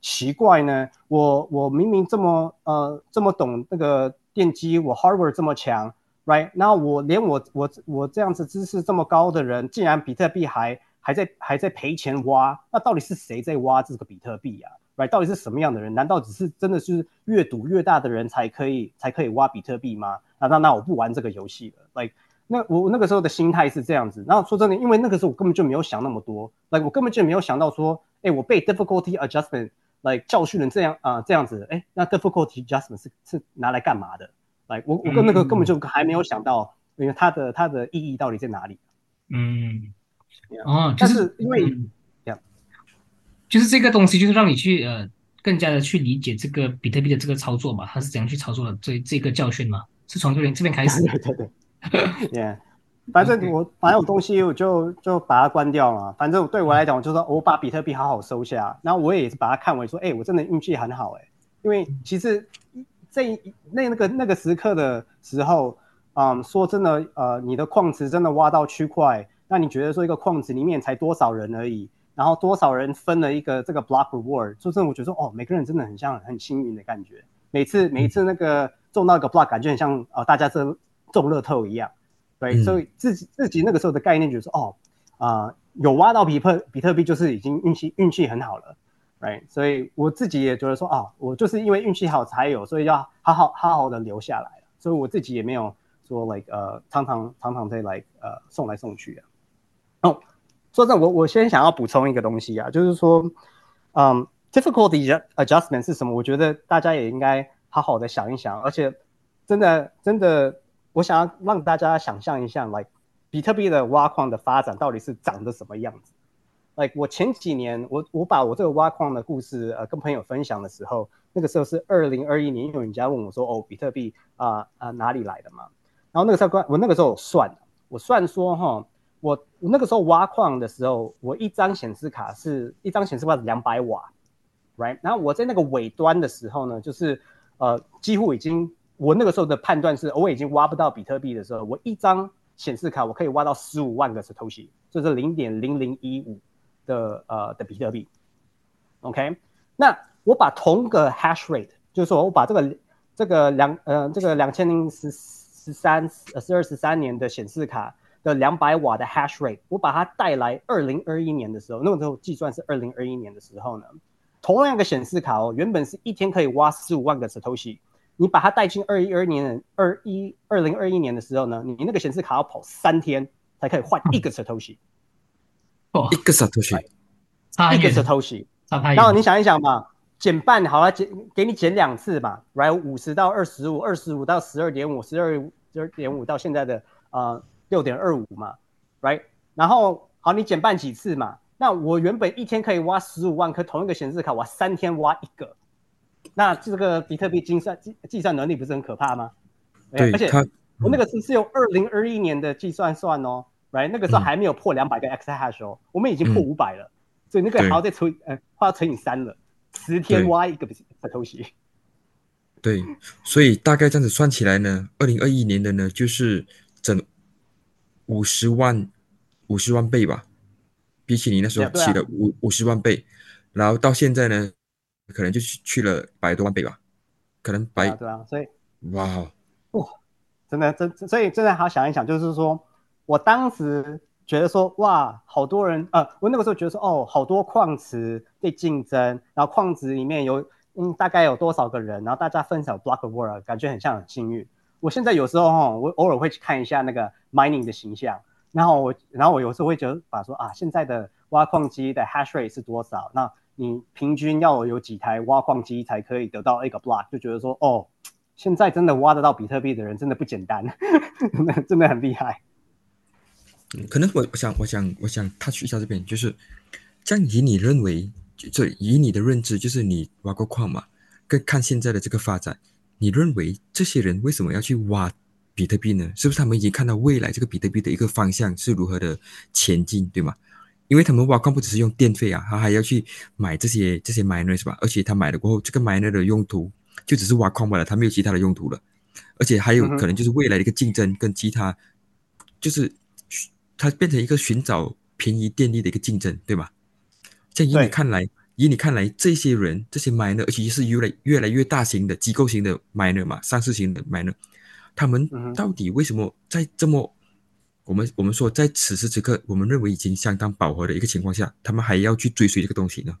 奇怪呢，我我明明这么呃这么懂那个电机，我 hardware 这么强，right？那我连我我我这样子知识这么高的人，竟然比特币还还在还在赔钱挖，那到底是谁在挖这个比特币呀？right？到底是什么样的人？难道只是真的是越赌越大的人才可以才可以挖比特币吗？那那那我不玩这个游戏了，like 那我那个时候的心态是这样子。然后说真的，因为那个时候我根本就没有想那么多，like 我根本就没有想到说，哎，我被 difficulty adjustment like 教训了这样啊这样子，哎，那 difficulty adjustment 是是拿来干嘛的？like 我我跟那个根本就还没有想到，因为它的它的意义到底在哪里？嗯，啊，就是因为就是这个东西就是让你去呃。更加的去理解这个比特币的这个操作嘛，它是怎样去操作的？这这个教训嘛，是从这边这边开始。对对对，Yeah，反正我反正有东西我就就把它关掉嘛。反正对我来讲，我就说我把比特币好好收下，然后我也是把它看为说，哎，我真的运气很好哎，因为其实这那那个那个时刻的时候，嗯，说真的，呃，你的矿池真的挖到区块，那你觉得说一个矿池里面才多少人而已？然后多少人分了一个这个 block reward，就是我觉得说，哦，每个人真的很像很幸运的感觉。每次每一次那个中到一个 block，感觉很像呃大家这中乐透一样，对。所以自己自己那个时候的概念就是说，哦，啊，有挖到比特比特币就是已经运气运气很好了，right？所以我自己也觉得说，啊，我就是因为运气好才有，所以要好好好好的留下来所以我自己也没有说 like 呃常常常常在来呃送来送去啊，哦。说真的，我我先想要补充一个东西啊，就是说，嗯，difficulty adjustment 是什么？我觉得大家也应该好好的想一想，而且真的真的，我想要让大家想象一下，like 比特币的挖矿的发展到底是长得什么样子。like 我前几年，我我把我这个挖矿的故事呃跟朋友分享的时候，那个时候是二零二一年，有人家问我说，哦，比特币啊啊哪里来的嘛？然后那个时候我那个时候算，我算说哈。我我那个时候挖矿的时候，我一张显示卡是一张显示卡是两百瓦，right？然后我在那个尾端的时候呢，就是呃几乎已经我那个时候的判断是，我已经挖不到比特币的时候，我一张显示卡我可以挖到十五万个是偷袭就是零点零零一五的呃的比特币，OK？那我把同个 hash rate，就是说我把这个这个两呃这个两千零十十三呃十二十三年的显示卡。的两百瓦的 hash rate，我把它带来二零二一年的时候，那个时候计算是二零二一年的时候呢，同样的显示卡哦，原本是一天可以挖十五万个 satoshi，你把它带进二一二年二一二零二一年的时候呢，你那个显示卡要跑三天才可以换一个 satoshi，哦，一个 satoshi，一个 satoshi，然后你想一想嘛，减半好了，减给你减两次吧，right，五十到二十五，二十五到十二点五，十二十二点五到现在的呃。六点二五嘛，right？然后好，你减半几次嘛？那我原本一天可以挖十五万颗同一个显示卡，我三天挖一个，那这个比特币计算计计算能力不是很可怕吗？对，而且我那个是是用二零二一年的计算算哦，right？那个时候还没有破两百个 x hash 哦，我们已经破五百了，所以那个还要再乘呃，要乘以三了，十天挖一个才偷袭。对，所以大概这样子算起来呢，二零二一年的呢就是整。五十万，五十万倍吧，比起你那时候起了五五十万倍，然后到现在呢，可能就去去了百多万倍吧，可能百对啊，所以哇哇，真的真所以真的好想一想，就是说我当时觉得说哇，好多人呃，我那个时候觉得说哦，好多矿池在竞争，然后矿池里面有嗯大概有多少个人，然后大家分享 block world，感觉很像很幸运。我现在有时候哈，我偶尔会去看一下那个 mining 的形象，然后我，然后我有时候会觉得把说啊，现在的挖矿机的 hash rate 是多少？那你平均要有几台挖矿机才可以得到一个 block？就觉得说哦，现在真的挖得到比特币的人真的不简单，真的很厉害。可能我我想我想我想 touch 一下这边，就是这样以你认为，就以你的认知，就是你挖过矿嘛，跟看现在的这个发展。你认为这些人为什么要去挖比特币呢？是不是他们已经看到未来这个比特币的一个方向是如何的前进，对吗？因为他们挖矿不只是用电费啊，他还要去买这些这些 miner 是吧？而且他买了过后，这个 miner 的用途就只是挖矿罢了，他没有其他的用途了。而且还有可能就是未来的一个竞争跟其他，就是它变成一个寻找便宜电力的一个竞争，对吧？像以你看来。以你看来，这些人这些 miner，而且是越来越来越大型的机构型的 miner 嘛，上市型的 miner，他们到底为什么在这么我们我们说在此时此刻，我们认为已经相当饱和的一个情况下，他们还要去追随这个东西呢？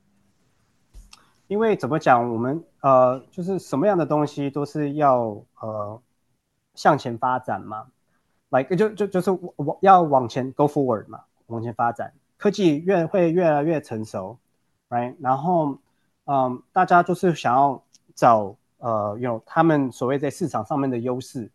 因为怎么讲，我们呃，就是什么样的东西都是要呃向前发展嘛。，like 就就就是往要往前 go forward 嘛，往前发展，科技越会越来越成熟，right？然后，嗯，大家就是想要找呃有他们所谓在市场上面的优势，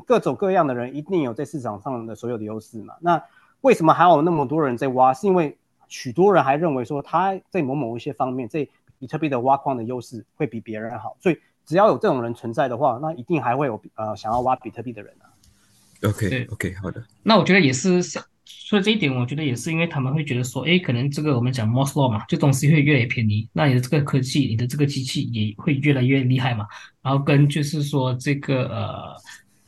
各种各样的人一定有在市场上的所有的优势嘛。那为什么还有那么多人在挖？是因为许多人还认为说他在某某一些方面，在比特币的挖矿的优势会比别人好，所以只要有这种人存在的话，那一定还会有呃想要挖比特币的人啊。OK OK，好的。那我觉得也是，说这一点，我觉得也是因为他们会觉得说，哎，可能这个我们讲 Moore's law 嘛，这东西会越来越便宜，那你的这个科技，你的这个机器也会越来越厉害嘛。然后跟就是说这个呃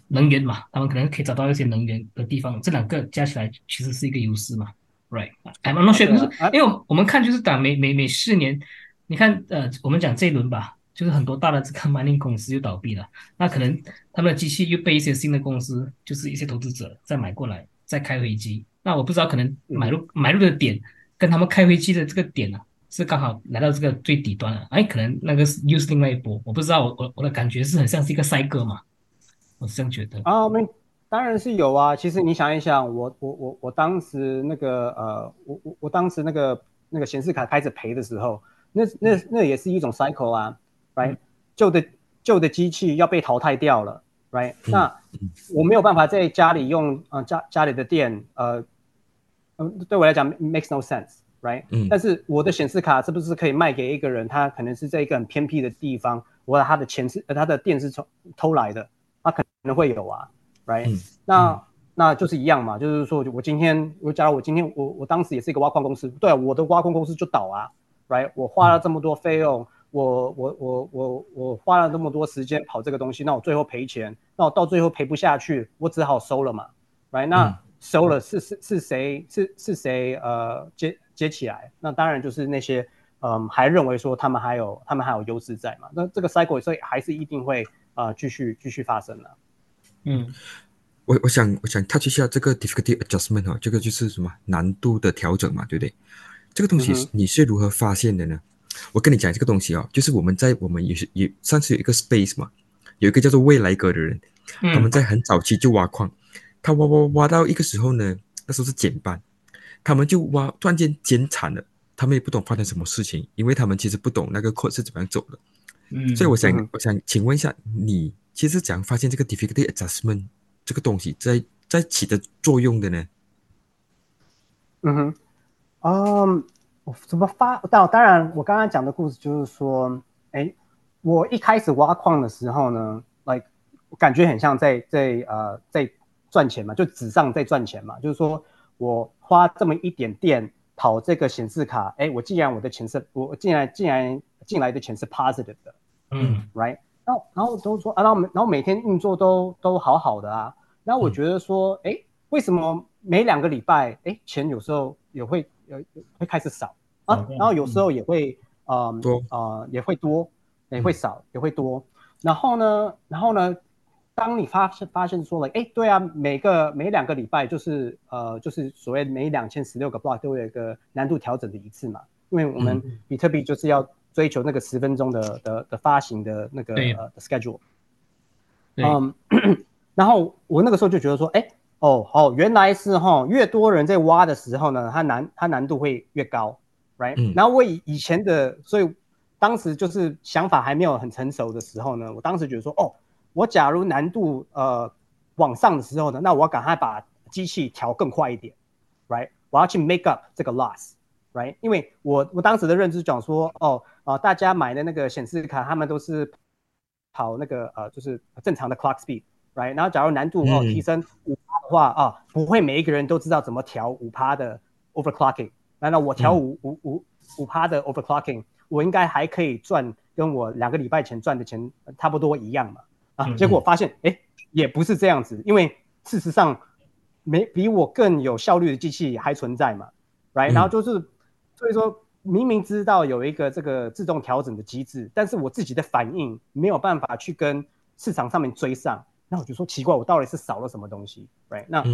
能源嘛，他们可能可以找到一些能源的地方，这两个加起来其实是一个优势嘛。Right？I'm not sure，就是因为我们看就是打每每每四年，你看呃，我们讲这一轮吧。就是很多大的这个 mining 公司又倒闭了，那可能他们的机器又被一些新的公司，就是一些投资者再买过来，再开飞机。那我不知道，可能买入买入的点跟他们开飞机的这个点呢，是刚好来到这个最底端了。哎，可能那个是又是另外一波，我不知道。我我我的感觉是很像是一个赛鸽嘛，我是这样觉得。啊，没，当然是有啊。其实你想一想，我我我我当时那个呃，我我我当时那个那个显示卡开始赔的时候，那那那也是一种 cycle 啊。right，旧的旧的机器要被淘汰掉了，right，那我没有办法在家里用呃家家里的电，呃，嗯，对我来讲 makes no sense，right，嗯，但是我的显示卡是不是可以卖给一个人？他可能是在一个很偏僻的地方，我他的钱是呃他的电是从偷来的，他可能会有啊，right，那那就是一样嘛，就是说我今天我假如我今天我我当时也是一个挖矿公司，对啊，我的挖矿公司就倒啊，right，我花了这么多费用。我我我我我花了那么多时间跑这个东西，那我最后赔钱，那我到最后赔不下去，我只好收了嘛，right？那收了是是是谁是是谁呃接接起来？那当然就是那些嗯还认为说他们还有他们还有优势在嘛，那这个 cycle 所以还是一定会啊继续继续发生了。嗯，我我想我想 touch 一下这个 difficulty adjustment 哈，这个就是什么难度的调整嘛，对不对？这个东西你是如何发现的呢？我跟你讲这个东西哦，就是我们在我们也是也上次有一个 space 嘛，有一个叫做未来哥的人，他们在很早期就挖矿，他挖挖挖到一个时候呢，那时候是减半，他们就挖突然间减产了，他们也不懂发生什么事情，因为他们其实不懂那个 code 是怎么样走的，嗯，所以我想我想请问一下你，其实怎样发现这个 difficulty adjustment 这个东西在在起的作用的呢？嗯哼，嗯。怎么发？到当然，我刚刚讲的故事就是说，哎，我一开始挖矿的时候呢，like 感觉很像在在呃在赚钱嘛，就纸上在赚钱嘛。就是说我花这么一点电跑这个显示卡，哎，我既然我的钱是，我既然既然进来的钱是 positive 的，嗯，right，然后然后都说啊，然后然后每天运作都都好好的啊，然后我觉得说，哎，为什么每两个礼拜，哎，钱有时候也会有会开始少？啊，然后有时候也会，呃，多，呃，也会多，也会少，也会多。然后呢，然后呢，当你发现发现说了，哎，对啊，每个每两个礼拜就是，呃，就是所谓每两千十六个 block 都有一个难度调整的一次嘛，因为我们比特币就是要追求那个十分钟的的的发行的那个呃 schedule。嗯，然后我那个时候就觉得说，哎，哦，哦，原来是哈，越多人在挖的时候呢，它难它难度会越高。right，然后我以以前的，所以当时就是想法还没有很成熟的时候呢，我当时觉得说，哦，我假如难度呃往上的时候呢，那我赶快把机器调更快一点，right，我要去 make up 这个 loss，right，因为我我当时的认知讲说，哦啊，大家买的那个显示卡，他们都是跑那个呃就是正常的 clock speed，right，然后假如难度哦提升五趴的话啊，不会每一个人都知道怎么调五趴的 overclocking。难道我调五五五五趴的 overclocking，我应该还可以赚跟我两个礼拜前赚的钱差不多一样嘛？啊，结果发现哎，也不是这样子，因为事实上没比我更有效率的机器还存在嘛，right？然后就是所以说明明知道有一个这个自动调整的机制，但是我自己的反应没有办法去跟市场上面追上，那我就说奇怪，我到底是少了什么东西，right？那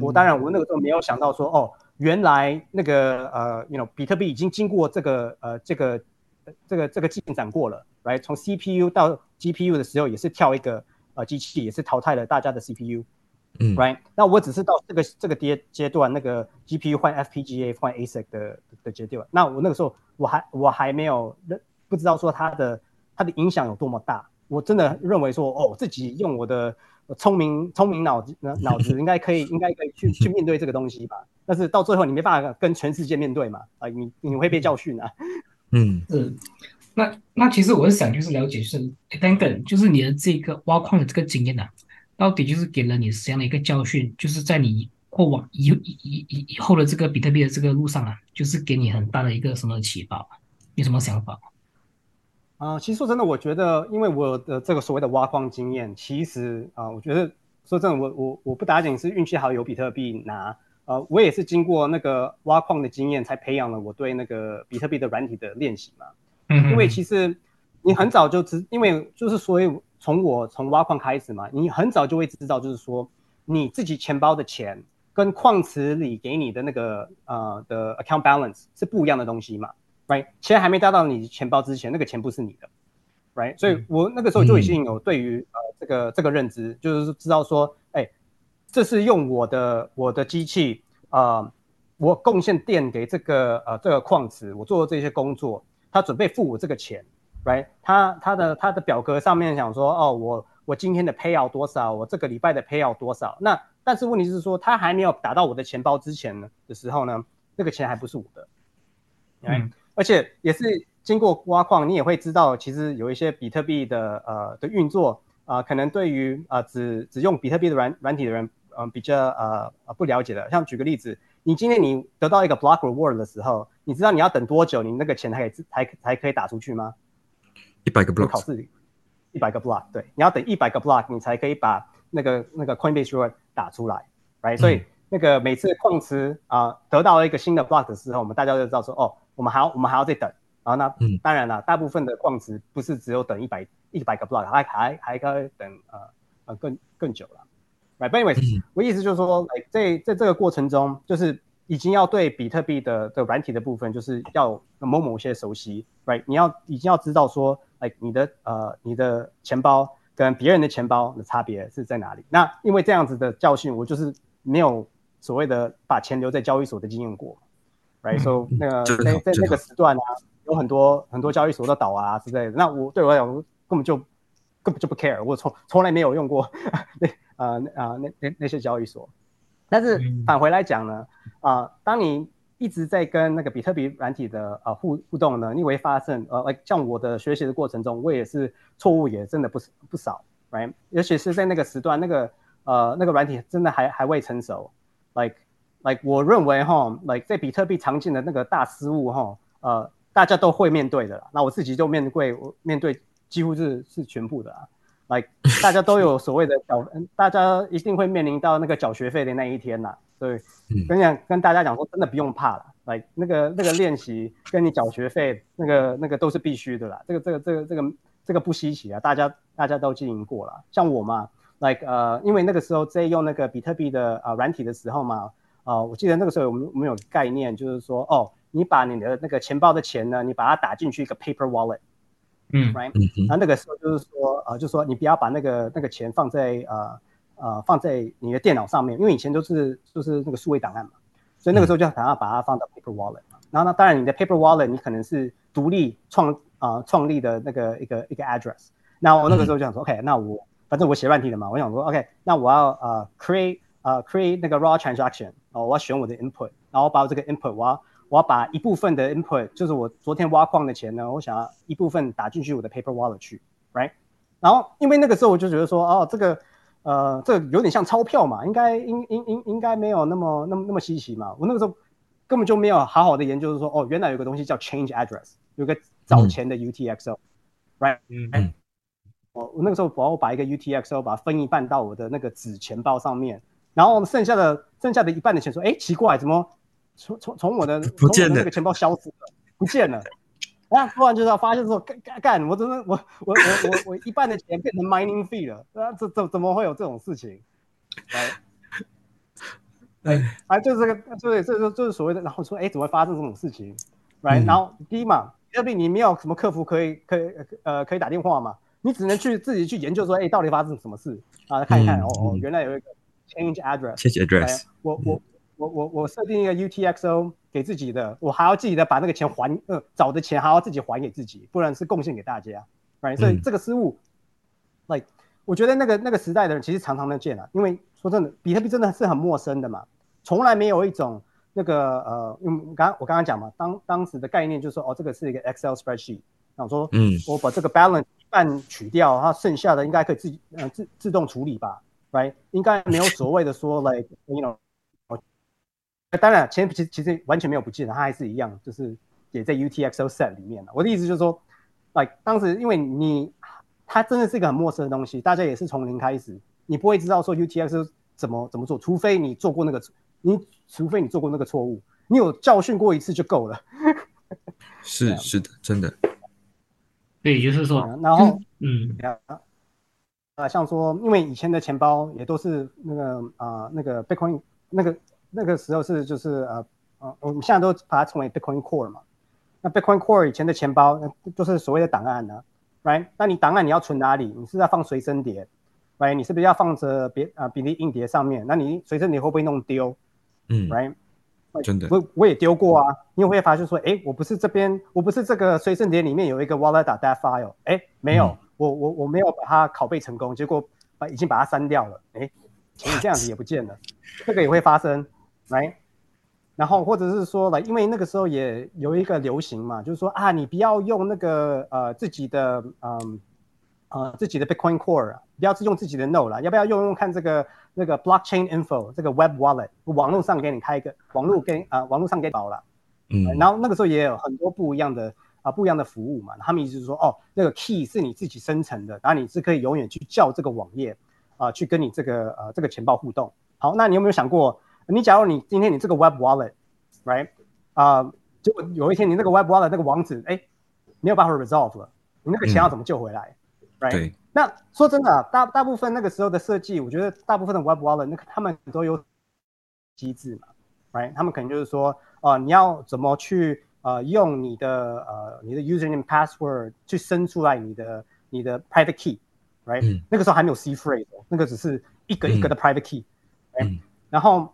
我当然我那个时候没有想到说哦。原来那个呃，you know，比特币已经经过这个呃这个这个这个进展过了，right？从 CPU 到 GPU 的时候也是跳一个呃机器，也是淘汰了大家的 CPU。嗯，right？那我只是到这个这个阶阶段，那个 GPU 换 FPGA 换 ASIC 的的阶段，那我那个时候我还我还没有认不知道说它的它的影响有多么大，我真的认为说哦，自己用我的聪明聪明脑子脑子应该可以 应该可以去去面对这个东西吧，但是到最后你没办法跟全世界面对嘛，啊，你你会被教训啊。嗯是，那那其实我是想就是了解，就是单梗就是你的这个挖矿的这个经验啊，到底就是给了你什么样的一个教训？就是在你过往以以以以后的这个比特币的这个路上啊，就是给你很大的一个什么启发？有什么想法？啊、其实说真的，我觉得，因为我的这个所谓的挖矿经验，其实啊、我觉得说真的，我我我不打紧是运气好有比特币拿，呃，我也是经过那个挖矿的经验，才培养了我对那个比特币的软体的练习嘛。嗯，因为其实你很早就知，因为就是所以从我从挖矿开始嘛，你很早就会知道，就是说你自己钱包的钱跟矿池里给你的那个呃的 account balance 是不一样的东西嘛，right？钱还没搭到你钱包之前，那个钱不是你的，right？所以我那个时候就已经有对于呃这个这个认知，就是知道说，哎，这是用我的我的机器呃。我贡献电给这个呃这个矿池，我做这些工作，他准备付我这个钱，right？他他的他的表格上面想说，哦，我我今天的 payout 多少，我这个礼拜的 payout 多少？那但是问题是说，他还没有打到我的钱包之前呢的时候呢，那个钱还不是我的，嗯而且也是经过挖矿，你也会知道，其实有一些比特币的呃的运作啊、可能对于啊、只只用比特币的软软体的人，嗯、比较呃呃不了解的。像举个例子，你今天你得到一个 block reward 的时候，你知道你要等多久，你那个钱才可以自才才可以打出去吗？一百个 block，考试一百个 block，对，你要等一百个 block，你才可以把那个那个 Coinbase reward 打出来，right？、所以那个每次矿池啊、得到了一个新的 block 的时候，我们大家就知道说，哦，我们还要我们还要再等。然后那、嗯当然了，大部分的矿池不是只有等一百一百个 block，还还还可以等呃呃更更久了，right？But anyways，、嗯我意思就是说，like, 在在这个过程中，就是已经要对比特币的的软体的部分，就是要某某些熟悉，right？你要已经要知道说，like 你的呃你的钱包跟别人的钱包的差别是在哪里。那因为这样子的教训，我就是没有所谓的把钱留在交易所的经验过，right？So、那个这个在在那个个时段啊，有很多很多交易所的倒啊之类的。那我对我来讲，我根本就根本就不 care，我从从来没有用过 那呃啊那那那些交易所。但是嗯返回来讲呢，啊、当你一直在跟那个比特币软体的呃互互动呢，你会发现呃像我的学习的过程中，我也是错误也真的不不少，right？尤其是在那个时段，那个呃那个软体真的还还未成熟，like like 我认为哈，like 在比特币常见的那个大失误哈，呃，大家都会面对的。那我自己就面对我面对几乎是是全部的啦。like 大家都有所谓的缴，大家一定会面临到那个缴学费的那一天呐。对，嗯跟讲跟大家讲说，真的不用怕了。like 那个那个练习跟你缴学费那个那个都是必须的啦。这个这个这个这个这个不稀奇啊，大家大家都经营过了。像我嘛，like 呃，因为那个时候在用那个比特币的啊、呃软体的时候嘛，啊，我记得那个时候我们我们有概念，就是说哦，你把你的那个钱包的钱呢，你把它打进去一个 paper wallet。嗯 right？嗯哼然后那个时候就是说，呃，就说你不要把那个那个钱放在呃呃放在你的电脑上面，因为以前都是就是那个数位档案嘛，所以那个时候就想要把它放到 paper wallet 嘛。然后呢，当然你的 paper wallet 你可能是独立创啊、呃创立的那个一个一个 address。那我那个时候就想说、o k 那我反正我写软体的嘛，我想说，OK，那我要呃 create 呃 create 那个 raw transaction，哦，我要选我的 input，然后把我这个 input 我要我要把一部分的 input，就是我昨天挖矿的钱呢，我想要一部分打进去我的 paper wallet 去，right？然后因为那个时候我就觉得说，哦，这个呃，这有点像钞票嘛，应该应应应应该没有那么那么那么稀奇嘛。我那个时候根本就没有好好的研究说，哦，原来有个东西叫 change address，有个早前的 UTXO，right？、嗯我我那个时候把我把一个 UTXO 把它分一半到我的那个纸钱包上面，然后剩下的剩下的一半的钱说，哎，奇怪，怎么从从从我的不见了从我的那个钱包消失了，不见了。然后突然就是要发现说，干干干，我真的我我我我我一半的钱变成 mining fee 了，啊，怎怎怎么会有这种事情？来，哎，啊，就是这个，对，这就就是所谓的，然后说，哎，怎么会发生这种事情？right？、嗯然后第一嘛，比特币你没有什么客服可以可以呃可以打电话嘛，你只能去自己去研究说，哎，到底发生什么事啊？看一看，嗯哦原来有一个 change address。change address，我我我我我设定一个 UTXO 给自己的，我还要自己的把那个钱还呃找的钱还要自己还给自己，不然是贡献给大家，right？所以嗯这个失误，like 我觉得那个那个时代的人其实常常能见啊，因为说真的，比特币真的是很陌生的嘛，从来没有一种那个呃，因为刚我刚刚讲嘛，当当时的概念就是说，哦，这个是一个 Excel spreadsheet，那我说，嗯我把这个 balance 一半取掉，它剩下的应该可以自己呃自自动处理吧，right？应该没有所谓的说 like you know，当然前其实其实完全没有不见的，它还是一样，就是也在 UTXO set 里面了。我的意思就是说，like 当时因为你它真的是一个很陌生的东西，大家也是从零开始，你不会知道说 UTXO 怎么怎么做，除非你做过那个，你除非你做过那个错误，你有教训过一次就够了。是是的，真的，对，就是说，然后嗯呃，像说，因为以前的钱包也都是那个啊、呃那个 Bitcoin 那个那个时候是就是呃呃，我们现在都把它称为 Bitcoin Core 嘛。那 Bitcoin Core 以前的钱包那就是所谓的档案呢、right？那你档案你要存哪里？你是要放随身碟，right？你是不是要放着别啊比例硬碟上面？那你随身碟会不会弄丢嗯，，right？真的，我我也丢过啊，你也会发现说，哎，我不是这边，我不是这个随身碟里面有一个 wallet data file，哎，没有，嗯我我我没有把它拷贝成功，结果把已经把它删掉了，哎，钱这样子也不见了，这个也会发生，right？然后或者是说了，因为那个时候也有一个流行嘛，就是说啊，你不要用那个呃自己的嗯呃自己的 Bitcoin Core，啊不要是用自己的 Node 啦，要不要用用看这个那个 Blockchain Info 这个 Web Wallet，网络上给你开一个网络给啊、呃、网络上给你保了，嗯，然后那个时候也有很多不一样的啊、不一样的服务嘛，他们意思是说哦，那个 Key 是你自己生成的，然后你是可以永远去叫这个网页啊、去跟你这个呃这个钱包互动。好，那你有没有想过，你假如你今天你这个 Web Wallet，right？啊、结果有一天你那个 Web Wallet 那个网址哎没有办法 resolve 了，你那个钱要怎么救回来、r i g h t 对，那说真的啊、大大部分那个时候的设计，我觉得大部分的 Web Wallet 那个他们都有机制嘛，right？他们可能就是说，呃，你要怎么去呃用你的呃你的 username password 去生出来你的你的 private key，right？、嗯。那个时候还没有 C phrase，哦那个只是一个一个的 private key，right？、嗯。然后，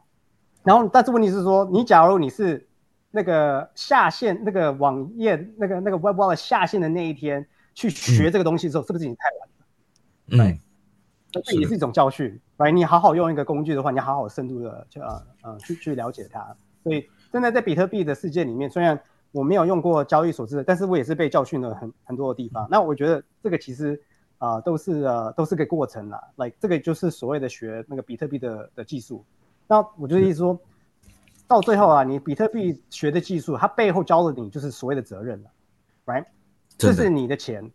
然后，但是问题是说，你假如你是那个下线那个网页那个那个 Web Wallet 下线的那一天去学这个东西的时候，是不是已经太晚了？嗯，这也是一种教训。来，你好好用一个工具的话，你好好深度的去呃呃去去了解它。所以，真的在比特币的世界里面，虽然我没有用过交易所致的，但是我也是被教训了很很多的地方。那我觉得这个其实啊、呃都是呃都是个过程啦。来，这个就是所谓的学那个比特币的的技术。那我就意思说，到最后啊，你比特币学的技术，它背后教了你就是所谓的责任了，right？这是你的钱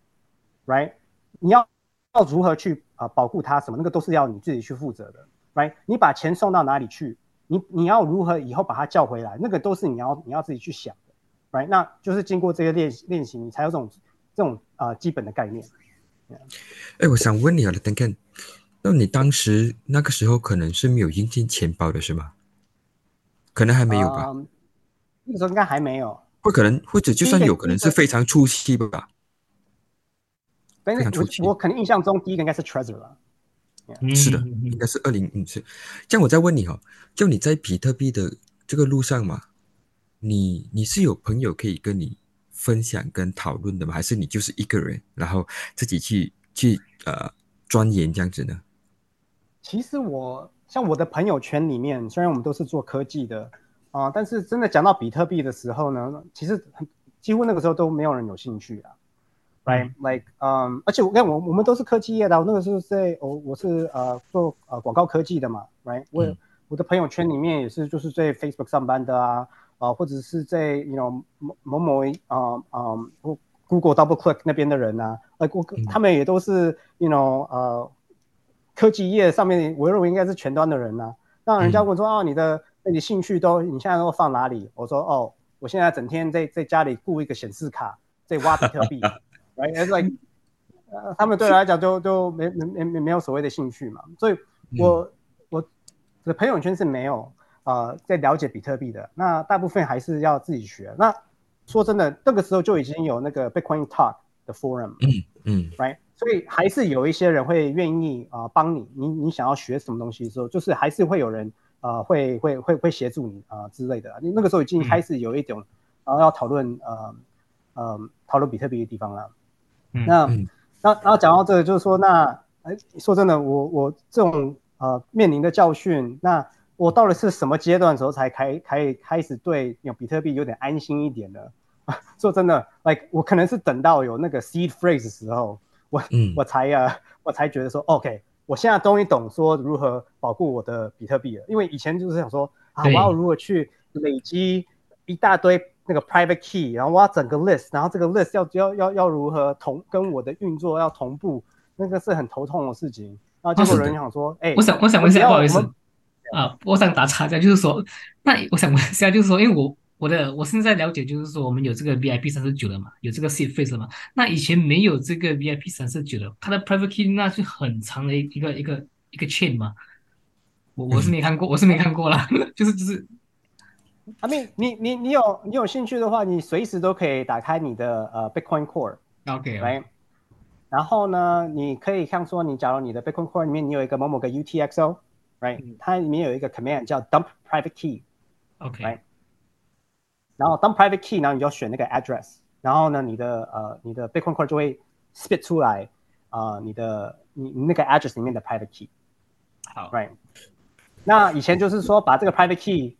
，right？你要要如何去啊、呃保护它什么，那个都是要你自己去负责的，right？你把钱送到哪里去，你你要如何以后把它叫回来，那个都是你要你要自己去想的，right？那就是经过这些练练习，你才有这种这种啊、呃基本的概念。哎，我想问你啊，等看，那你当时那个时候可能是没有硬件钱包的是吗？可能还没有吧，嗯那个时候应该还没有，不可能或者就算有可能是非常初期吧。非常初期我我可能印象中第一个应该是了。嗯是的应该是二零嗯是。这样我再问你哦，就你在比特币的这个路上嘛，你你是有朋友可以跟你分享跟讨论的吗？还是你就是一个人，然后自己去去呃钻研这样子呢？其实我像我的朋友圈里面，虽然我们都是做科技的啊、但是真的讲到比特币的时候呢，其实很几乎那个时候都没有人有兴趣啊。Right, like, 嗯、而且我看我我们都是科技业的啊，我那个时候在我我是呃做呃广告科技的嘛，right，我、嗯。我的朋友圈里面也是就是在 Facebook 上班的啊，啊、或者是在 you know 某某某啊啊 Google Double Click 那边的人啊，呃我他们也都是 you know 呃科技业上面，我认为应该是前端的人呐、那人家问说、啊，你的那你兴趣都你现在都放哪里？我说哦，我现在整天在在家里雇一个显示卡，在挖比特币，right？It's like，呃，他们对我来讲就就没没没没没有所谓的兴趣嘛，所以我、我的朋友圈是没有呃在了解比特币的，那大部分还是要自己学。那说真的，那个时候就已经有那个 Bitcoin Talk 的 forum，嗯嗯，right？所以还是有一些人会愿意啊帮你，你你想要学什么东西的时候，就是还是会有人啊会会会会协助你啊之类的。你那个时候已经开始有一种然后要讨论呃呃讨论比特币的地方了。那那然后讲到这个，就是说那哎说真的，我我这种呃面临的教训，那我到底是什么阶段的时候才开开开始对有比特币有点安心一点呢？说真的，like 我可能是等到有那个 seed phrase 的时候。我我才啊，我才觉得说，OK，我现在终于懂说如何保护我的比特币了。因为以前就是想说啊，我要如何去累积一大堆那个 private key，然后我要整个 list，然后这个 list 要要要要如何同跟我的运作要同步，那个是很头痛的事情。然后结果人想说，哎，我想我想问一下，不好意思啊，我想打岔一下，就是说，那我想问一下，就是说，因为我。我的我现在了解就是说，我们有这个 VIP 三十九了嘛，有这个 seed phrase 嘛。那以前没有这个 VIP 三十九的，它的 private key 那是很长的一个一个一个 chain 嘛。我我是没看过，我是没看过啦，就是就是。阿明，你你你有你有兴趣的话，你随时都可以打开你的呃 Bitcoin Core。OK。来，然后呢，你可以像说，你假如你的 Bitcoin Core 里面你有一个某某个 UTXO，right？它里面有一个 command 叫 dump private key。OK。然后当 private key，然后你就要选那个 address，然后呢，你的呃你的 Bitcoin Core 就会 spit 出来啊，你的你你那个 address 里面的 private key。好，right。那以前就是说把这个 private key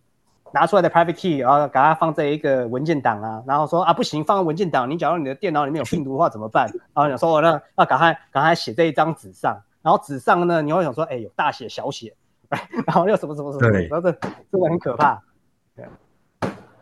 拿出来的 private key，然后把它放在一个文件档啊，然后说啊不行，放在文件档，你假如你的电脑里面有病毒的话怎么办？然后想说我呢要赶快赶快写在一张纸上，然后纸上呢你会想说哎有大写小写，然后又什么什么什么，然后这真的很可怕。对。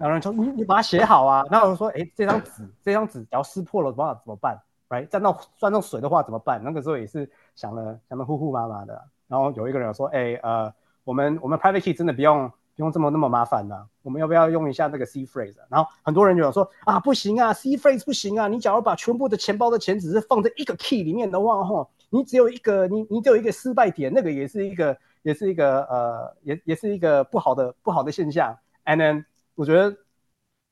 然后人说：“你你把它写好啊。”然后我说：“哎，这张纸，这张纸要撕破了，怎么怎么办？Right？沾到沾到水的话怎么办？”那个时候也是想了想的呼呼麻麻的。然后有一个人说：“哎，呃，我们我们 private key 真的不用不用这么那么麻烦的，我们要不要用一下那个 C phrase？” 然后很多人就说：“啊，不行啊，C phrase 不行啊！你假如把全部的钱包的钱只是放在一个 key 里面的话，哈，你只有一个你你只有一个失败点，那个也是一个也是一个呃也也是一个不好的不好的现象。And then 我觉得。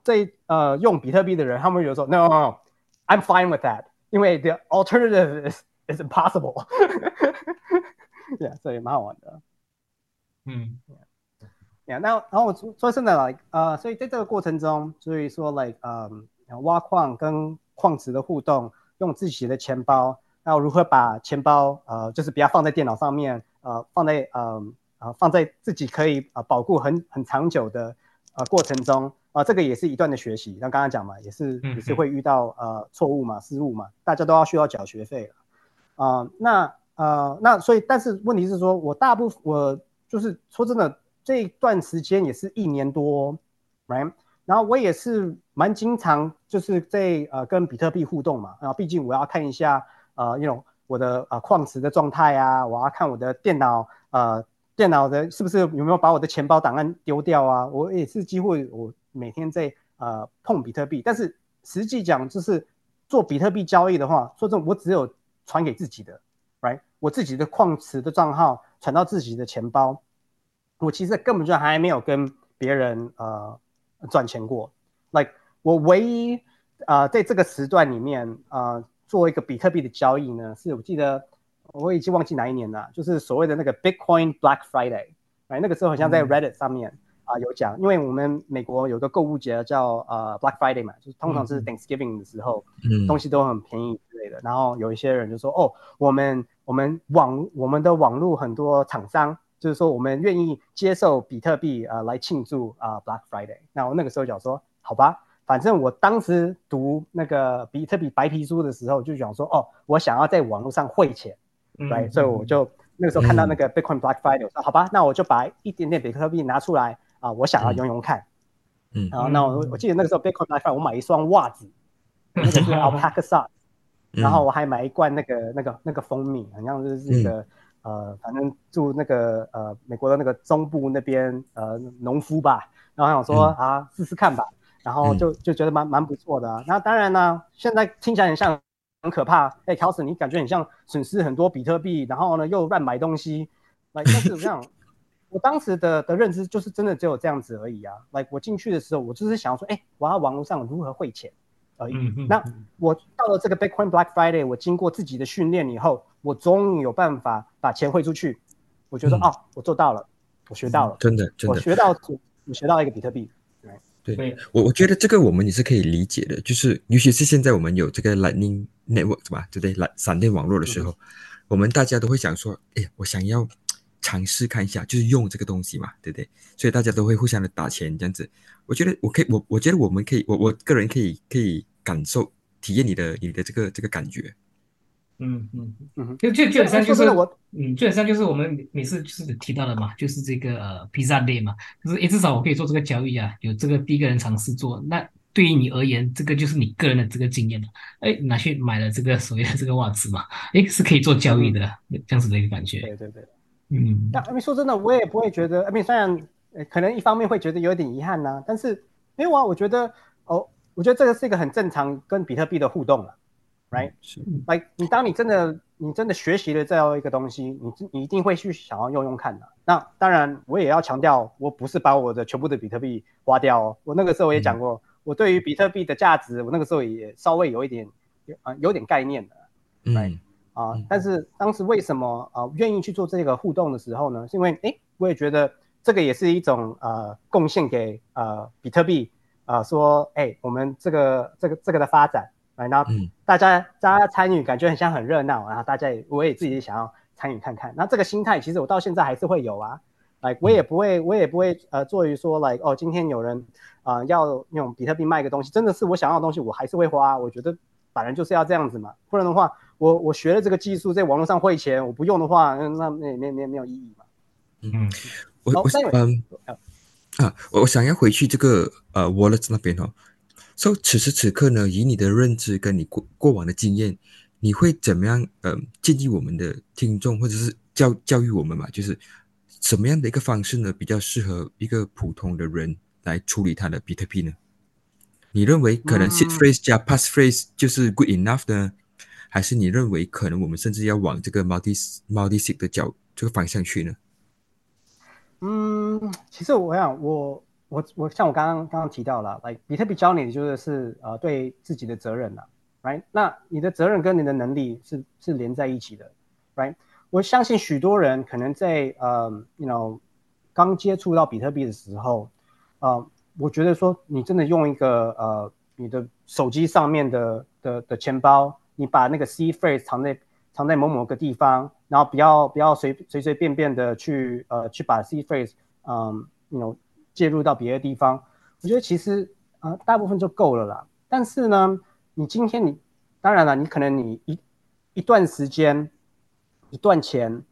在呃用比特币的人，他们有时候 no no I'm fine with that，因为 the alternative is is impossible。对，所以蛮好玩的。嗯，Yeah，那然后我说真的，like 呃，所以在这个过程中，所以说 like 呃挖矿跟矿池的互动，用自己的钱包，然后如何把钱包呃就是不要放在电脑上面，呃放在呃呃放在自己可以呃保护很很长久的呃过程中。啊，这个也是一段的学习。那刚刚讲嘛，也是也是会遇到呃错误嘛、失误嘛，大家都要需要缴学费了。啊，那呃那所以，但是问题是说，我大部分我就是说真的，这段时间也是一年多，right？然后我也是蛮经常就是在呃跟比特币互动嘛，然后毕竟我要看一下呃，那种我的呃矿池的状态啊，我要看我的电脑呃电脑的是不是有没有把我的钱包档案丢掉啊？我也是几乎我。每天在呃碰比特币，但是实际讲就是做比特币交易的话，说真，我只有传给自己的，right？我自己的矿池的账号传到自己的钱包，我其实根本就还没有跟别人呃赚钱过。like 我唯一啊在这个时段里面啊做一个比特币的交易呢，是我记得我已经忘记哪一年了，就是所谓的那个 Bitcoin Black Friday，哎，那个时候好像在 Reddit 上面。啊，有讲，因为我们美国有个购物节叫呃 Black Friday 嘛，就是通常是 Thanksgiving 的时候，嗯，东西都很便宜之类的。然后有一些人就说，哦，我们我们网我们的网络很多厂商，就是说我们愿意接受比特币啊来庆祝啊 Black Friday。那我那个时候想说，好吧，反正我当时读那个比特币白皮书的时候，就想说，哦，我想要在网络上汇钱，对，所以我就那个时候看到那个 Bitcoin Black Friday，我说好吧，那我就把一点点比特币拿出来。啊，我想要用用看，嗯，然后那我我记得那个时候 Bitcoin Black Friday，我买一双袜子，那个是 Alpaca Socks，然后我还买一罐那个那个那个蜂蜜，好像是那个呃，反正住那个呃美国的那个中部那边呃农夫吧，然后想说啊试试看吧，然后就就觉得蛮蛮不错的。那当然呢，现在听起来很像很可怕，哎 c a l s 你感觉很像损失很多比特币，然后呢又乱买东西，来但是这样。我当时的的认知就是真的只有这样子而已啊！like 我进去的时候，我就是想要说，哎，我要网络上如何汇钱而已。嗯嗯，那我到了这个 Bitcoin Black Friday，我经过自己的训练以后，我终于有办法把钱汇出去。我觉得、嗯哦，我做到了，我学到了，真的真的，我学到我学到一个比特币。对对，我我觉得这个我们也是可以理解的，就是尤其是现在我们有这个 Lightning Network 是吧，对不对？闪闪电网络的时候，我们大家都会想说，哎呀，我想要尝试看一下，就是用这个东西嘛，对不对？所以大家都会互相的打钱这样子。我觉得我可以，我我觉得我们可以，我我个人可以可以感受体验你的你的这个这个感觉。嗯嗯嗯。哼就就基本上就是我嗯，基本上就是我们每每次就是提到的嘛，就是这个呃 Pizza Day 嘛，就是诶至少我可以做这个交易啊，有这个第一个人尝试做，那对于你而言，这个就是你个人的这个经验了，哎，拿去买了这个所谓的这个袜子嘛，哎是可以做交易的，这样子的一个感觉，对对对。嗯。那说真的，我也不会觉得，I mean，虽然呃可能一方面会觉得有点遗憾呐、但是没有啊，我觉得哦，我觉得这个是一个很正常跟比特币的互动了，right？是，like 你当你真的你真的学习了这样一个东西，你你一定会去想要用用看的。那当然，我也要强调，我不是把我的全部的比特币花掉哦。我那个时候也讲过，我对于比特币的价值，我那个时候也稍微有一点啊、有点概念的嗯啊、嗯但是当时为什么啊愿意去做这个互动的时候呢？是因为诶，我也觉得这个也是一种呃贡献给呃比特币啊、说哎我们这个这个这个的发展，来，然后嗯大家大家参与，感觉很像很热闹，然后大家也我也自己想要参与看看。那这个心态其实我到现在还是会有啊，来我也不会我也不会呃做于说来哦今天有人啊、呃要用比特币卖个东西，真的是我想要的东西，我还是会花。我觉得反正就是要这样子嘛，不然的话我我学了这个技术在网络上汇钱，我不用的话，那那没没没没有意义嘛。嗯我我嗯啊，我我想要回去这个呃 wallet 那边哦。所、以此时此刻呢，以你的认知跟你过过往的经验，你会怎么样呃建议我们的听众或者是教教育我们嘛？就是什么样的一个方式呢，比较适合一个普通的人来处理他的比特币呢？你认为可能嗯 seed phrase 加 pass phrase 就是 good enough 呢？还是你认为可能我们甚至要往这个 multi multi sig 的角这个方向去呢？嗯，其实我想，我我我像我刚刚刚刚提到了，like 比特币教你的就是是呃对自己的责任了，right？那你的责任跟你的能力是是连在一起的，right？我相信许多人可能在呃，you know，刚接触到比特币的时候，呃，我觉得说你真的用一个呃你的手机上面的的的钱包，你把那个 C phrase 藏在藏在某某个地方，然后不要不要随随随便便的去呃去把 C phrase 嗯，you know 介入到别的地方，我觉得其实呃大部分就够了啦。但是呢，你今天你当然了，你可能你一一段时间一段钱，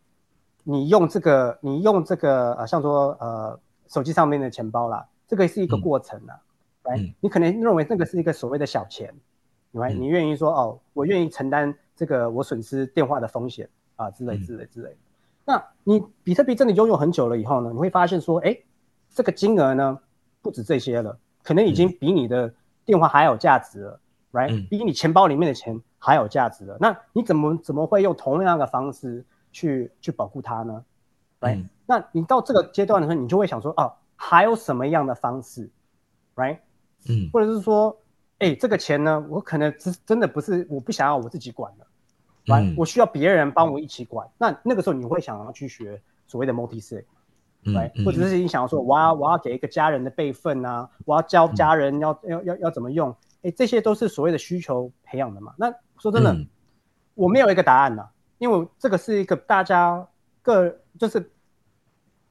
你用这个你用这个呃像说呃手机上面的钱包啦，这个是一个嗯过程啦，来、嗯你可能认为那个是一个所谓的小钱。right？、嗯你愿意说哦，我愿意承担这个我损失电话的风险啊之类嗯之类之类的。那你比特币真的拥有很久了以后呢，你会发现说，哎，这个金额呢不止这些了，可能已经比你的电话还有价值了、r i g h 嗯 t 比你钱包里面的钱还有价值了。那你怎么怎么会用同样的方式去去保护它呢？right？、嗯那你到这个阶段的时候，你就会想说，哦，还有什么样的方式，right？嗯或者是说，哎，这个钱呢，我可能真真的不是我不想要我自己管了，来、嗯我需要别人帮我一起管。那那个时候你会想要去学所谓的 multi sig，嗯来、嗯或者是你想要说，我要我要给一个家人的备份啊，我要教家人要、要要要怎么用，哎，这些都是所谓的需求培养的嘛。那说真的，嗯。我没有一个答案呐、因为这个是一个大家个就是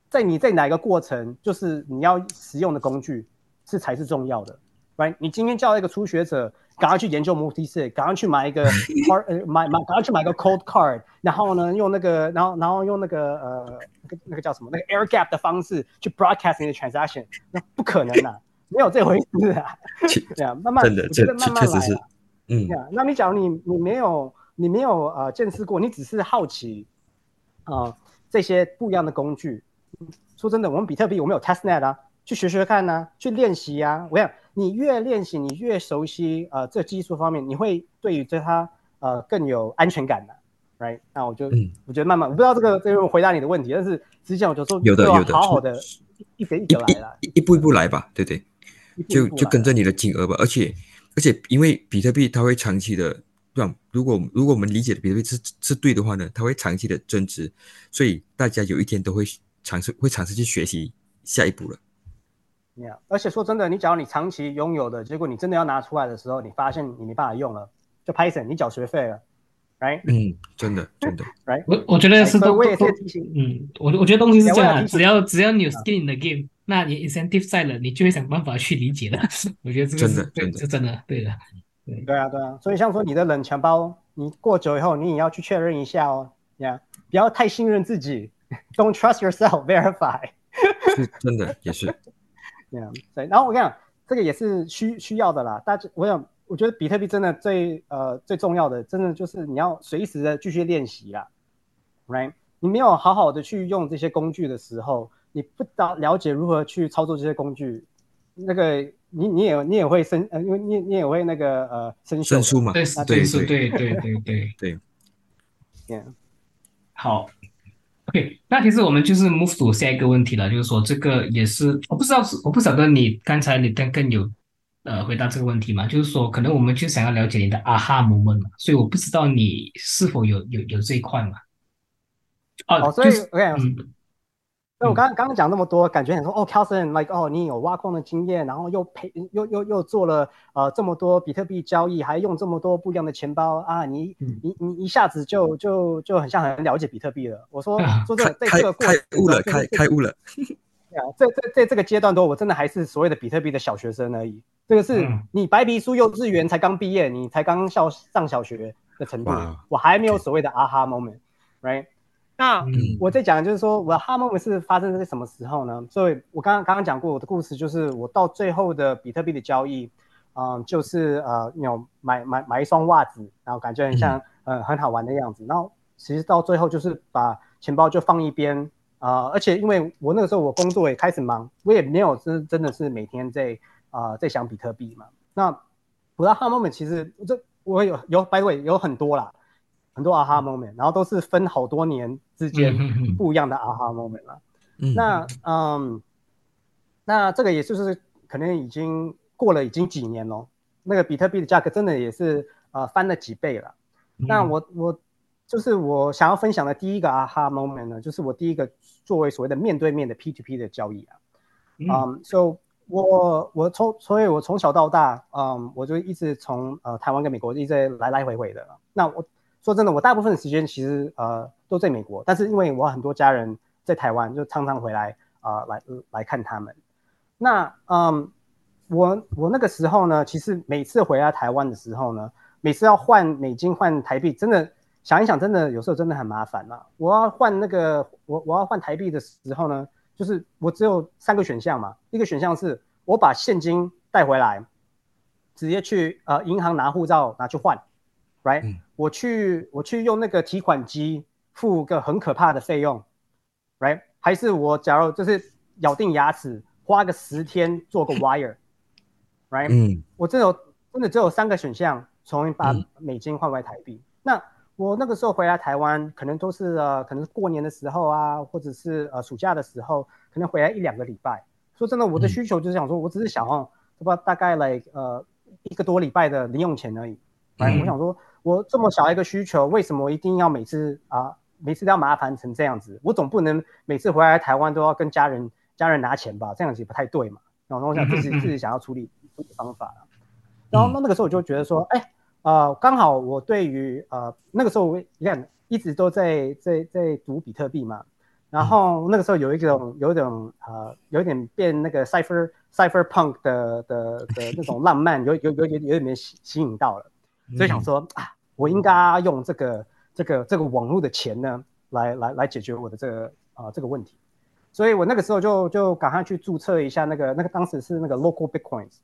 在你在哪一个过程，就是你要使用的工具是才是重要的，right？你今天叫一个初学者赶快去研究 multi sig，赶快去买一个 card，呃，买买赶快去买个 cold card，然后呢用那个，然后然后用那个呃那个那个叫什么那个 air gap 的方式去 broadcast 你的 transaction，那不可能啊，没有这回事啊，确对啊，慢慢这慢慢来确实是啊。嗯呀，那你假如你你没有你没有呃见识过，你只是好奇啊、呃这些不一样的工具。说真的，我们比特币我们有 testnet 啊，去学学看呐、去练习啊。我想你越练习，你越熟悉呃这技术方面，你会对于这它呃更有安全感的、right？那我就、嗯我觉得慢慢，我不知道这个这个回答你的问题，但是之前我就说有的有的好好的一点一点来啦，一一步一步来吧，对对，就就跟着你的金额吧。而且而且因为比特币它会长期的，对吧？如果如果我们理解的比特币是是对的话呢，它会长期的增值，所以大家有一天都会尝试会尝试去学习下一步了。Yeah，而且说真的，你假如你长期拥有的，结果你真的要拿出来的时候，你发现你没办法用了，就 Python，你缴学费了，right？嗯，真的真的，right？我我觉得是都我也都是提醒，嗯，我我觉得东西是这样只要只要你有 skin in the game，那你 incentive 在了，你就会想办法去理解了。我觉得这个真是对，的真的是真的，对的。对啊对啊，所以像说你的冷钱包，你过久以后，你也要去确认一下哦，Yeah，不要太信任自己，Don't trust yourself，verify。是真的也是。Yeah，对，然后我跟你讲，这个也是需需要的啦。大家，我想，我觉得比特币真的最呃最重要的，真的就是你要随时的继续练习啦，right？你没有好好的去用这些工具的时候，你不了了解如何去操作这些工具，那个你你也你也会生呃，因为你你也会那个呃生锈的胜诉嘛，对，对是，对 对对对对对。Yeah，好，OK，那其实我们就是 move to 下一个问题了，就是说这个也是我不知道是我不晓得你刚才你刚刚有呃回答这个问题嘛，就是说可能我们就想要了解你的 aha moment 嘛，所以我不知道你是否有有有这一块嘛？哦，哦，所以就是那我刚刚刚讲那么多，感觉很说哦 c a l s o n like 哦，你有挖矿的经验，然后又培又又又做了呃这么多比特币交易，还用这么多不一样的钱包啊，你嗯你你一下子就就就很像很了解比特币了。我说啊说真的，在开这个过开程悟了，中开开悟了。啊，在在在这个阶段多，我真的还是所谓的比特币的小学生而已。这个是嗯你白皮书幼稚园才刚毕业，你才刚校上小学的程度，我还没有所谓的 aha moment，right？那嗯我在讲就是说，我的 aha moment 是发生在什么时候呢？所以我刚刚刚刚讲过我的故事，就是我到最后的比特币的交易，嗯，就是呃，有买买买一双袜子，然后感觉很像呃很好玩的样子，然后其实到最后就是把钱包就放一边。啊、而且因为我那个时候我工作也开始忙，我也没有真真的是每天在啊、在想比特币嘛。那我的 aha moment 其实这我有有 by the way 有很多啦，很多 aha moment，然后都是分好多年之间不一样的 aha moment 了。嗯，那嗯，那这个也就是可能已经过了已经几年了，那个比特币的价格真的也是呃翻了几倍了。那嗯我我就是我想要分享的第一个 aha moment 呢，就是我第一个作为所谓的面对面的 P2P 的交易啊。嗯嗯、so 我我从所以，我从小到大，嗯，我就一直从呃台湾跟美国一直来来回回的。那我说真的，我大部分的时间其实呃都在美国，但是因为我很多家人在台湾，就常常回来啊、呃来来看他们。那嗯，我我那个时候呢，其实每次回来台湾的时候呢，每次要换美金换台币，真的想一想，真的有时候真的很麻烦啦。我要换那个我我要换台币的时候呢，就是我只有三个选项嘛，一个选项是我把现金带回来，直接去呃银行拿护照拿去换，right？、嗯我去我去用那个提款机付个很可怕的费用，right？还是我假如就是咬定牙齿花个十天做个 wire，right？、嗯我真的有真的只有三个选项，从把嗯美金换回台币。那我那个时候回来台湾，可能都是呃，可能是过年的时候啊，或者是呃暑假的时候，可能回来一两个礼拜。说真的，我的嗯需求就是想说，我只是想要，不大概来呃一个多礼拜的零用钱而已。反正嗯我想说，我这么小一个需求，为什么一定要每次啊、每次都要麻烦成这样子？我总不能每次回来台湾都要跟家人家人拿钱吧？这样子也不太对嘛。然后我想自己自己想要处理处理方法了。然后那那个时候我就觉得说，哎，呃，刚好我对于呃那个时候我你看一直都在在在读比特币嘛，然后那个时候有一种有一种呃有一点变那个 cipher cypherpunk 的的的 那种浪漫，有有有有有点被吸吸引到了，所以想说啊，我应该用这个这个这个网络的钱呢，来来来解决我的这个啊、这个问题。所以我那个时候就就赶快去注册一下那个那个当时是那个 local bitcoins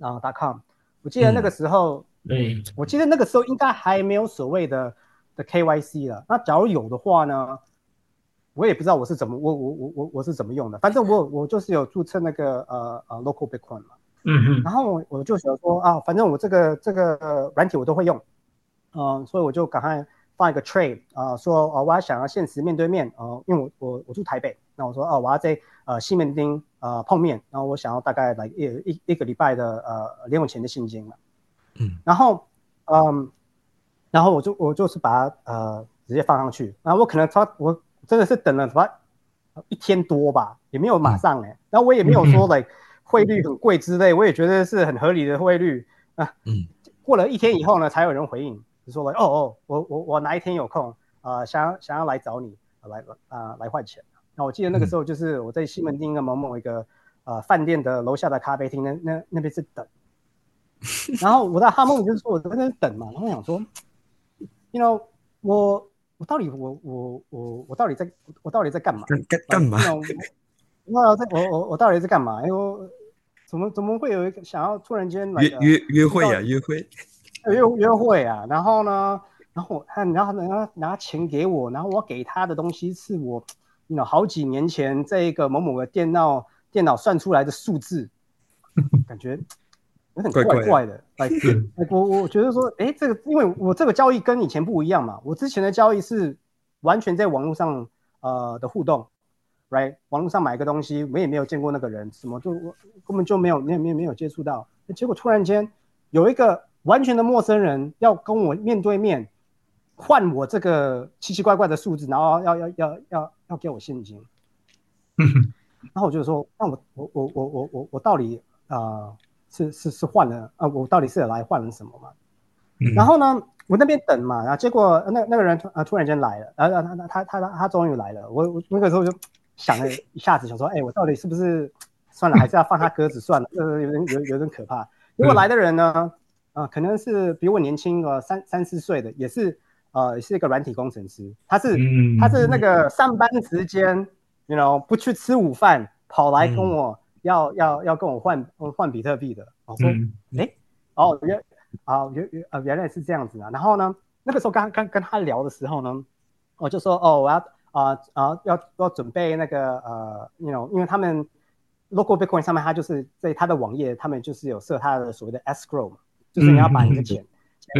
啊、.com，我记得那个时候，对，我记得那个时候应该还没有所谓的的 KYC 了。那假如有的话呢，我也不知道我是怎么我我我我我是怎么用的，反正我我就是有注册那个呃呃 local bitcoin 嘛。嗯哼，然后我我就想说啊，反正我这个这个呃软体我都会用，嗯、所以我就赶快放一个 trade 啊、说啊、我要想要现实面对面，呃，因为我我我住台北，那我说哦、我要在呃西门町呃碰面，然后我想要大概来一一一个礼拜的呃零用钱的现金嘛，嗯，然后嗯，然后我就我就是把它呃直接放上去，然后我可能他我真的是等了什么一天多吧，也没有马上哎，然后我也没有说嘞汇率很贵之类，我也觉得是很合理的汇率。啊，嗯，过了一天以后呢，才有人回应，就说了哦哦，我我我哪一天有空啊，想要想要来找你来啊来换钱。那我记得那个时候就是我在西门町的某某一个呃饭店的楼下的咖啡厅，那那那边是等，然后我在哈梦就是说我在那等嘛，然后想说，you know 我我到底我我我我到底在我到底在干嘛？干干干嘛？那在我我我到底在干嘛？因为怎么怎么会有一个想要突然间约约约会啊约会约约会啊？然后呢，然后他然后拿拿钱给我，然后我给他的东西是我。有好几年前这个某某个电脑电脑算出来的数字，感觉有点怪怪的。哎，我我觉得说，哎，这个因为我这个交易跟以前不一样嘛，我之前的交易是完全在网络上呃的互动，right？网络上买个东西，我也没有见过那个人，什么就根本就没有没有没有没有接触到，结果突然间有一个完全的陌生人要跟我面对面。换我这个奇奇怪怪的数字，然后要要要要要给我现金，然后我就说，那我我我我我我我到底啊是是是换了啊？我到底是来换了什么嘛？然后呢，我那边等嘛，然后结果那那个人突啊突然间来了，然后他他他他他终于来了，我我那个时候就想了一下子，想说，哎，我到底是不是算了，还是要放他鸽子算了？呃，有点有有点可怕。结果来的人呢，啊，可能是比我年轻个三三四岁的，也是。呃，是一个软体工程师，他是他是那个上班时间，you know，不去吃午饭，跑来跟我要要要跟我换换比特币的。我说，哎，哦原啊原原呃原来是这样子啊。然后呢，那个时候刚刚跟他聊的时候呢，我就说，哦，我要啊啊要要准备那个呃，you know，因为他们 local bitcoin 上面，他就是在他的网页，他们就是有设他的所谓的 escrow 嘛，就是你要把你的钱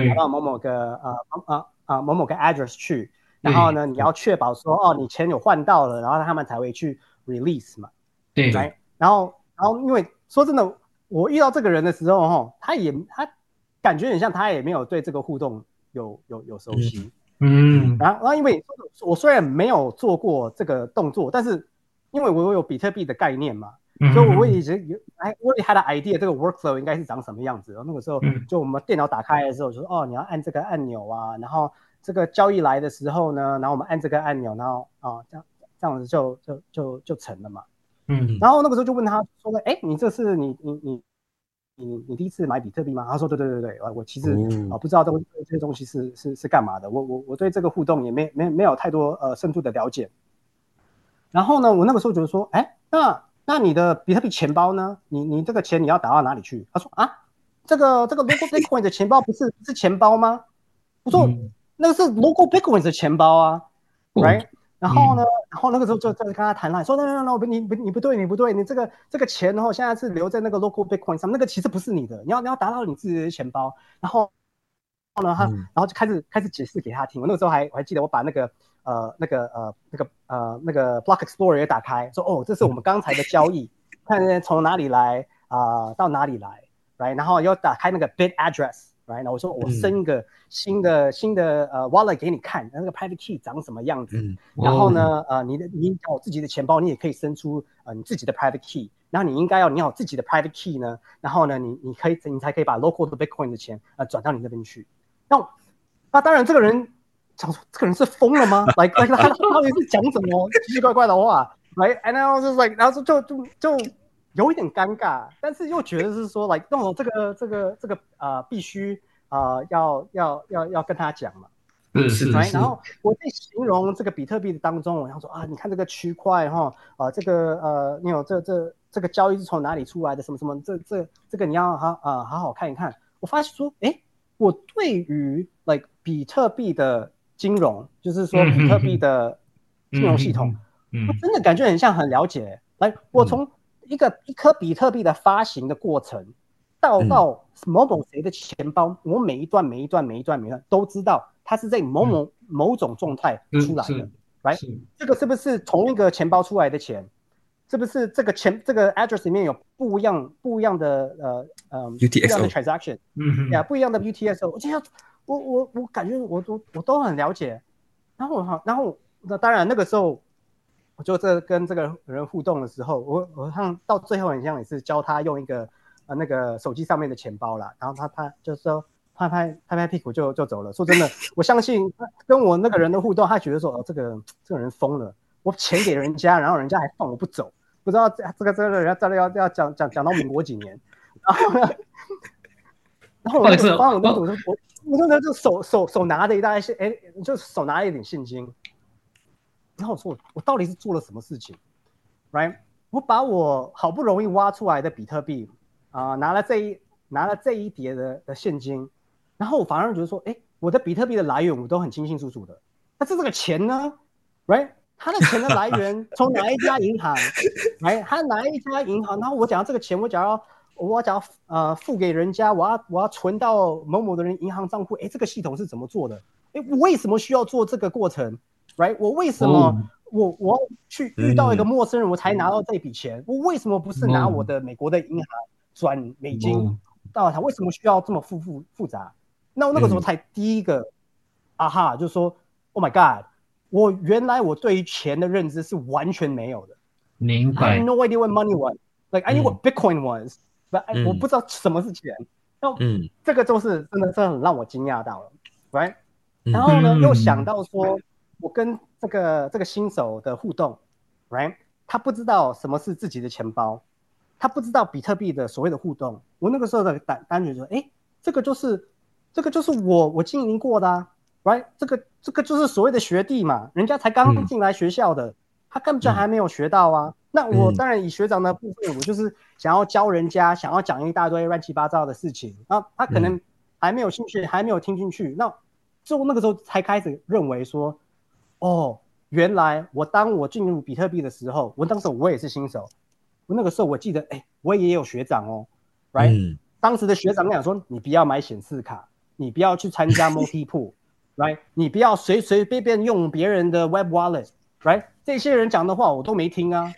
拿到某某个呃呃。呃，某某个 address 去，然后呢，你要确保说，哦，你钱有换到了，然后他们才会去 release 嘛。对。然后，然后，因为说真的，我遇到这个人的时候，哈，他也他感觉很像，他也没有对这个互动有有有熟悉。嗯。然后，然后，因为我虽然没有做过这个动作，但是因为我有比特币的概念嘛。所以我已经有哎，我也 had idea，这个 workflow 应该是长什么样子。然后那个时候，就我们电脑打开的时候，就说哦，你要按这个按钮啊，然后这个交易来的时候呢，然后我们按这个按钮，然后啊，这样这样子就就就就成了嘛。嗯。然后那个时候就问他说了，哎，你这是你你你你你第一次买比特币吗？他说对对对对，我其实啊不知道这个这些东西是是是干嘛的，我我我对这个互动也没没没有太多呃深度的了解。然后呢，我那个时候觉得说，哎，那。那你的比特币钱包呢？你你这个钱你要打到哪里去？他说啊，这个这个 local bitcoin 的钱包不是是钱包吗？我说那个是 local bitcoin 的钱包啊，right？然后呢，然后那个时候就在跟他谈了，说那那那不你不你不对你不对，你这个这个钱然后现在是留在那个 local bitcoin 上，那个其实不是你的，你要你要打到你自己的钱包。然后然后呢他然后就开始开始解释给他听。我那个时候还我还记得我把那个。呃，那个呃，那个呃，那个 Block Explorer 也打开，说哦，这是我们刚才的交易，看从哪里来啊，到哪里来，right？然后又打开那个 Bit Address，right？然后我说我升一个新的新的呃 Wallet 给你看，那个 Private Key 长什么样子？然后呢，呃，你的你有自己的钱包，你也可以生出呃你自己的 Private Key，然后你应该要你有自己的 Private Key 呢，然后呢，你你可以你才可以把 Local 的 Bitcoin 的钱呃转到你那边去。那那当然这个人。想说这个人是疯了吗？Like like 他到底是讲什么 奇奇怪怪的话？Like，and I was like，然后就就就有一点尴尬，但是又觉得是说，like，那我这个这个这个呃，必须啊，要要要要跟他讲嘛。是是是。然后我在形容这个比特币的当中，我想说啊，你看这个区块哈，啊，这个呃，你有这这这个交易是从哪里出来的？什么什么？这这这个你要好啊，好好看一看。我发现说，哎，我对于 like 比特币的金融就是说比特币的金融系统，我真的感觉很像很了解。来，我从一个一颗比特币的发行的过程，到到某某谁的钱包，我每一段每一段每一段每一段都知道，它是在某某某种状态出来的。来，这个是不是同一个钱包出来的钱？是不是这个钱这个 address 里面有不一样不一样的呃呃不一样的 transaction，嗯呀，不一样的 UTSO，我就要我我我感觉我都我都很了解，然后我好，然后那当然那个时候我就这跟这个人互动的时候，我我像到最后很像也是教他用一个呃那个手机上面的钱包啦，然后他他就是说拍拍拍拍屁股就就走了。说真的，我相信跟我那个人的互动，他觉得说哦这个这个人疯了，我钱给人家，然后人家还放我不走，不知道这这个这个人家真的要要讲讲讲到民国几年，然后呢，然后我就帮我那我我我那时候就手手手拿着一大些，哎，就手拿了一点现金。然后我说我到底是做了什么事情，right？我把我好不容易挖出来的比特币啊，拿了这一拿了这一叠的的现金，然后我反而觉得说，哎，我的比特币的来源我都很清清楚楚的。但是这个钱呢，right？他的钱的来源 从哪一家银行来？他哪一家银行？然后我讲到这个钱，我讲要我讲呃付给人家，我要我要存到某某的人银行账户。哎，这个系统是怎么做的？哎，我为什么需要做这个过程？Right，我为什么我我去遇到一个陌生人，我才拿到这笔钱？我为什么不是拿我的美国的银行转美金到他？为什么需要这么复复复杂？那我那个时候才第一个啊哈，就是说，Oh my God，我原来我对于钱的认知是完全没有的。明白。I no idea what money was. Like I knew what Bitcoin was, 我不知道什么是钱。那嗯，这个就是真的真的很让我惊讶到了，Right？然后呢，又想到说。我跟这个这个新手的互动，right？他不知道什么是自己的钱包，他不知道比特币的所谓的互动。我那个时候的单单觉说，哎，这个就是这个就是我我经营过的啊，right？这个这个就是所谓的学弟嘛，人家才刚进来学校的，他根本就还没有学到啊。那我当然以学长的部分，我就是想要教人家，想要讲一大堆乱七八糟的事情，那他可能还没有兴趣，还没有听进去，那就那个时候才开始认为说。哦，原来我当我进入比特币的时候，我当时我也是新手，我那个时候我记得，哎，我也有学长哦，right？当时的学长讲说，你不要买显示卡，你不要去参加 multi pool，right？你不要随随便便用别人的 web wallet，right？这些人讲的话我都没听啊，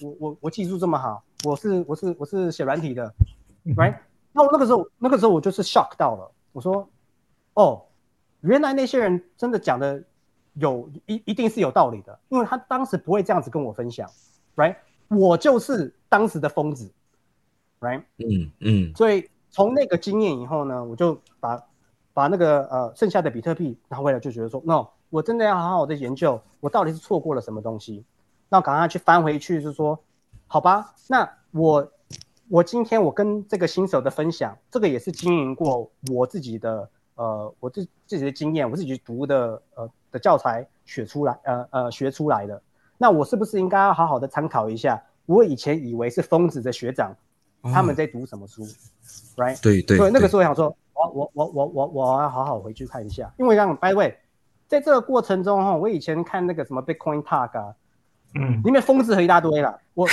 我我我技术这么好，我是我是我是写软体的，right？那我那个时候那个时候我就是 shock 到了，我说，哦，原来那些人真的讲的。有一一定是有道理的，因为他当时不会这样子跟我分享，right？我就是当时的疯子，right？嗯嗯。所以从那个经验以后呢，我就把把那个呃剩下的比特币拿回来，就觉得说，no，我真的要好好的研究，我到底是错过了什么东西，那赶快去翻回去，就是说，好吧，那我我今天我跟这个新手的分享，这个也是经营过我自己的。呃，我自自己的经验，我自己读的呃的教材学出来，呃呃学出来的，那我是不是应该要好好的参考一下？我以前以为是疯子的学长，他们在读什么书，right？对对。所以那个时候想说，我我我我我我要好好回去看一下，因为让 by the way，在这个过程中哈，我以前看那个什么 Bitcoin Talk 啊，嗯，里面疯子和一大堆了，我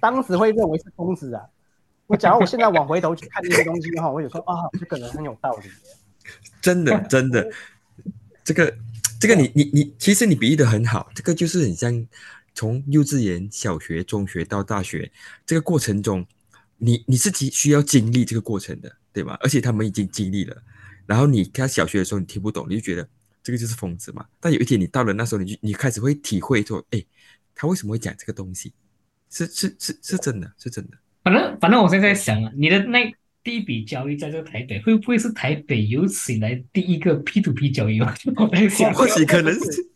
当时会认为是疯子啊。我假如我现在往回头去看那些东西的话，我有说啊，这个人很有道理。真的，真的，这个，这个，你你你，其实你比喻的很好，这个就是很像从幼稚园、小学、中学到大学这个过程中，你你自己需要经历这个过程的，对吧？而且他们已经经历了，然后你看小学的时候你听不懂，你就觉得这个就是疯子嘛。但有一天你到了那时候，你就你开始会体会说，哎，他为什么会讲这个东西？是是是是真的，是真的。反正反正我现在在想啊，你的那。第一笔交易在这个台北，会不会是台北有史以来第一个 P to P 交易？我在想，或许可能是，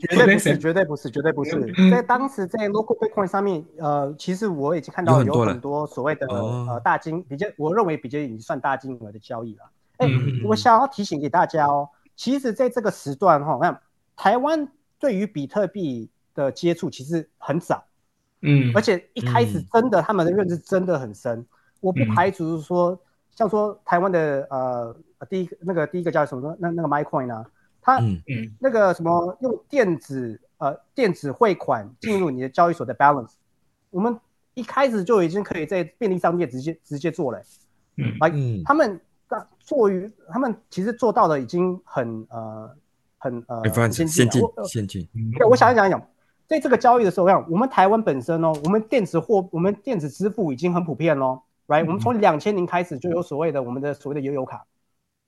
绝对不是，绝对不是，绝对不是。在当时在 Local Bitcoin 上面，呃，其实我已经看到有很多所谓的呃大金，比较我认为比较已经算大金额的交易了。哎，我想要提醒给大家哦，其实在这个时段哈，看台湾对于比特币的接触其实很早，嗯，而且一开始真的他们的认知真的很深。我不排除说，像说台湾的呃第一个那个第一个叫什么那那个 MyCoin 呢？它那个什么用电子呃电子汇款进入你的交易所的 balance，我们一开始就已经可以在便利商店直接直接做了。嗯，啊，他们做于他们其实做到的已经很呃很呃先进先进先进。对，我想一想一想，在这个交易的时候，我想我们台湾本身哦，我们电子货，我们电子支付已经很普遍喽，right？我们从两千年开始就有所谓的我们的所谓的悠游卡，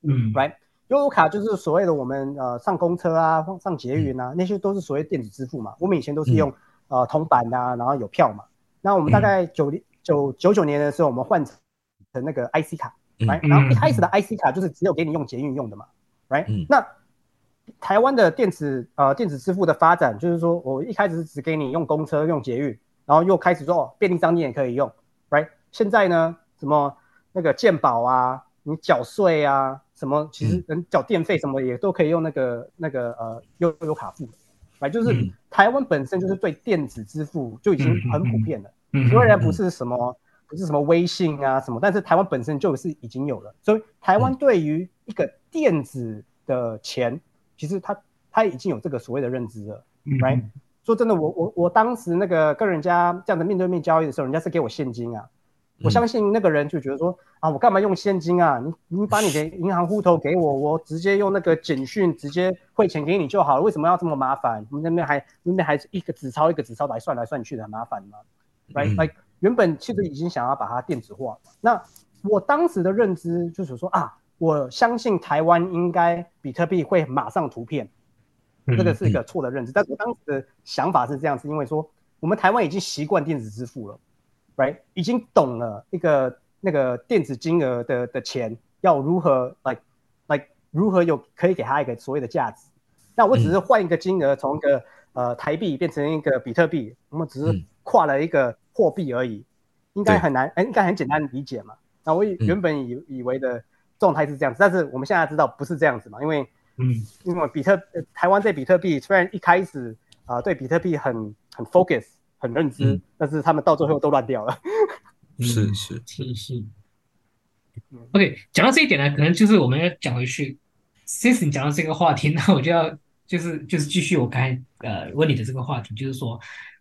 嗯，right？悠游卡就是所谓的我们呃上公车啊、上捷运啊，那些都是所谓电子支付嘛。我们以前都是用呃铜板啊，然后有票嘛。那我们大概九零九九九年的时候，我们换成那个 IC 卡，right？然后一开始的 IC 卡就是只有给你用捷运用的嘛，right？那台湾的电子呃电子支付的发展，就是说我一开始是只给你用公车用捷运，然后又开始说哦便利商店也可以用，right？现在呢，什么那个健保啊，你缴税啊。什么其实人缴电费什么也都可以用那个那个呃悠游卡付，来就是台湾本身就是对电子支付就已经很普遍了，虽然不是什么不是什么微信啊什么，但是台湾本身就是已经有了，所以台湾对于一个电子的钱，其实他他已经有这个所谓的认知了，right？说真的，我我我当时那个跟人家这样的面对面交易的时候，人家是给我现金啊。我相信那个人就觉得说啊，我干嘛用现金啊？你你把你的银行户头给我，我直接用那个简讯直接汇钱给你就好了。为什么要这么麻烦？我们那边还那边还一个纸钞一个纸钞来算来算去的，很麻烦吗？Right？Like 原本其实已经想要把它电子化。那我当时的认知就是说啊，我相信台湾应该比特币会马上图片，这个是一个错的认知。但我当时的想法是这样子，因为说我们台湾已经习惯电子支付了。right，已经懂了一个那个电子金额的的钱要如何，like like 如何有可以给他一个所谓的价值。那我只是换一个金额，从一个呃台币变成一个比特币，我们只是跨了一个货币而已，应该很难，应该很简单理解嘛。那我原本以以为的状态是这样子，但是我们现在知道不是这样子嘛，因为嗯，因为比特台湾对比特币虽然一开始啊对比特币很很 focus。很认知，但是他们到最后都乱掉了。是是是是。OK，讲到这一点呢，可能就是我们要讲回去。since 你讲到这个话题，那我就要就是就是继续我刚才呃问你的这个话题，就是说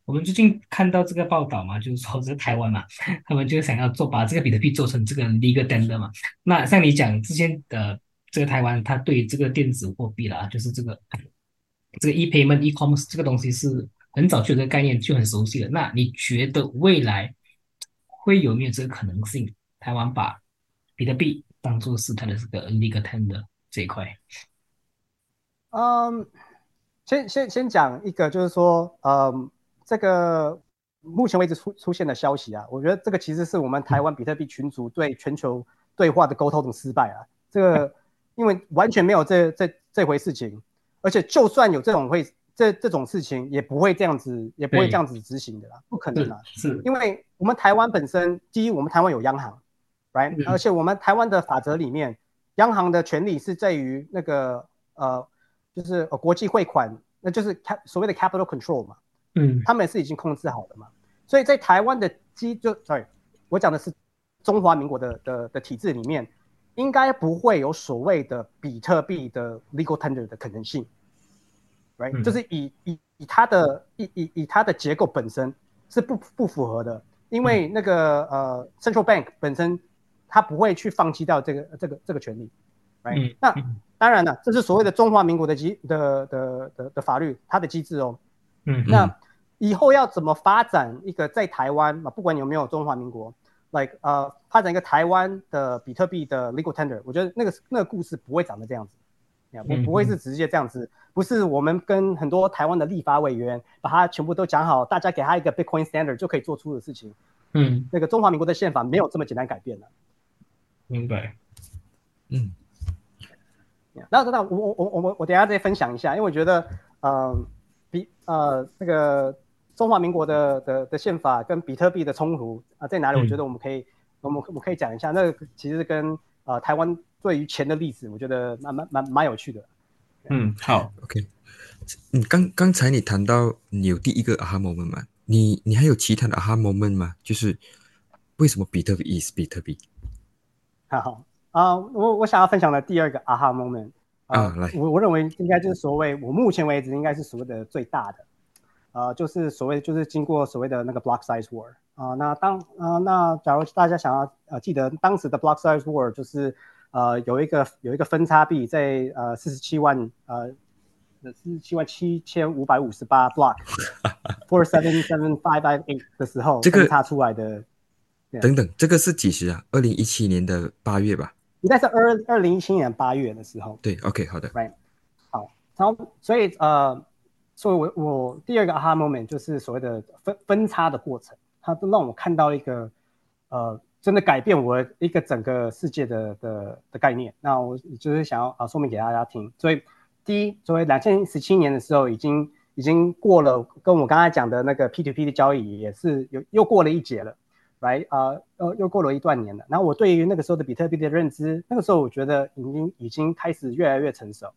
我们最近看到这个报道嘛，就是说在台湾嘛，他们就想要做把这个比特币做成这个 legal tender 嘛。那像你讲之前的这个台湾，它对这个电子货币啦，就是这个这个 e payment e commerce 这个东西是。很早就有这个概念就很熟悉了。那你觉得未来会有没有这个可能性？台湾把比特币当做是它的这个 legal tender 这一块？嗯，先先先讲一个，就是说，嗯，这个目前为止出出现的消息啊，我觉得这个其实是我们台湾比特币群组对全球对话的沟通的失败啊。这个因为完全没有这这这回事情，而且就算有这种会。这这种事情也不会这样子，也不会这样子执行的啦，不可能啊！是，因为我们台湾本身，第一，我们台湾有央行，right？而且我们台湾的法则里面，央行的权利是在于那个呃，就是呃国际汇款，那就是 cap 所谓的 capital control 嘛，嗯，他们是已经控制好的嘛，所以在台湾的机就，sorry，我讲的是中华民国的的的体制里面，应该不会有所谓的比特币的 legal tender 的可能性。right，就是以以以它的以以以它的结构本身是不不符合的，因为那个呃 central bank 本身它不会去放弃掉这个这个这个权利，right？那当然了，这是所谓的中华民国的机的的的的法律，它的机制哦。嗯，那以后要怎么发展一个在台湾嘛，不管有没有中华民国，like 呃发展一个台湾的比特币的 legal tender，我觉得那个那个故事不会长得这样子。不不会是直接这样子，不是我们跟很多台湾的立法委员把它全部都讲好，大家给他一个 Bitcoin standard 就可以做出的事情。嗯，那个中华民国的宪法没有这么简单改变的。明白。嗯。那那我我我我我等下再分享一下，因为我觉得，嗯，比呃那个中华民国的的的宪法跟比特币的冲突啊在哪里？我觉得我们可以我们我们可以讲一下，那其实跟呃台湾。对于钱的例子，我觉得蛮蛮蛮蛮有趣的。嗯，好，OK。嗯，刚刚才你谈到你有第一个 aha moment 吗？你你还有其他的 aha moment 吗？就是为什么比特币 is 比特币？好啊，我我想要分享的第二个 aha moment 啊，来，我我认为应该就是所谓我目前为止应该是所谓的最大的，呃，就是所谓就是经过所谓的那个 block size war 啊，那当啊那假如大家想要呃记得当时的 block size war 就是。呃，有一个有一个分叉币在呃四十七万呃四十七万七千五百五十八 block four seven seven five five eight 的时候，这个分叉出来的，等等，这个是几时啊？二零一七年的八月吧？应该是二二零一七年八月的时候。对，OK，好的。Right，好，然后所以呃，所以我我第二个 aha moment 就是所谓的分分叉的过程，它都让我看到一个呃，真的改变我一个整个世界的的的概念。那我就是想要啊说明给大家听。所以第一，作为两千十七年的时候，已经已经过了，跟我刚才讲的那个 P to P 的交易也是有又过了一节了。right 啊、呃，又过了一段年了。然后我对于那个时候的比特币的认知，那个时候我觉得已经已经开始越来越成熟。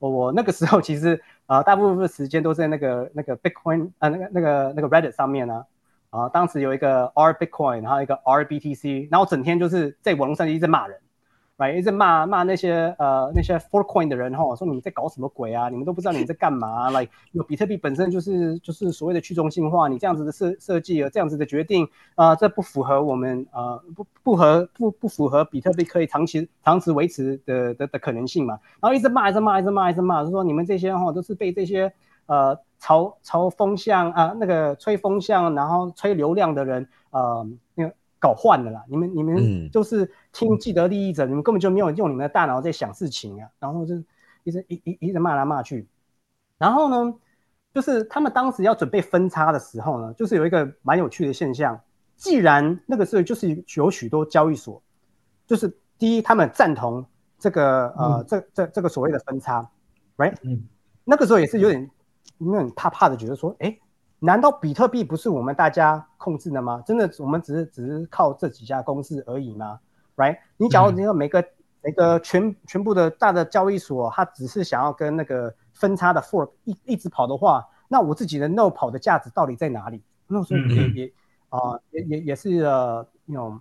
我我那个时候其实啊、大部分时间都在那个那个 Bitcoin 啊、那个那个那个 Reddit 上面呢。啊，当时有一个 R Bitcoin，然后一个 R BTC，然后整天就是在网络上一直骂人，right，一直骂骂那些呃那些 For Coin 的人哈，说你们在搞什么鬼啊？你们都不知道你们在干嘛？like 有比特币本身就是就是所谓的去中心化，你这样子的设设计，这样子的决定啊、这不符合我们呃不不合不不符合比特币可以长期长期维持的的的可能性嘛？然后一直骂，一直骂，一直骂，一直骂，就说你们这些哈都是被这些呃。朝朝风向啊，那个吹风向，然后吹流量的人，呃，那个搞混了啦。你们你们就是听既得利益者，你们根本就没有用你们的大脑在想事情啊。然后就一直一一一直骂来骂去。然后呢，就是他们当时要准备分叉的时候呢，就是有一个蛮有趣的现象。既然那个时候就是有许多交易所，就是第一他们赞同这个呃、嗯、这这这个所谓的分叉，right？嗯，那个时候也是有点。因为很怕怕的觉得说，哎，难道比特币不是我们大家控制的吗？真的，我们只是只是靠这几家公司而已吗？Right？你假如你要每个、嗯、每个全全部的大的交易所，它只是想要跟那个分叉的 fork 一一直跑的话，那我自己的 node 跑的价值到底在哪里？那时候也也啊也也也是呃那种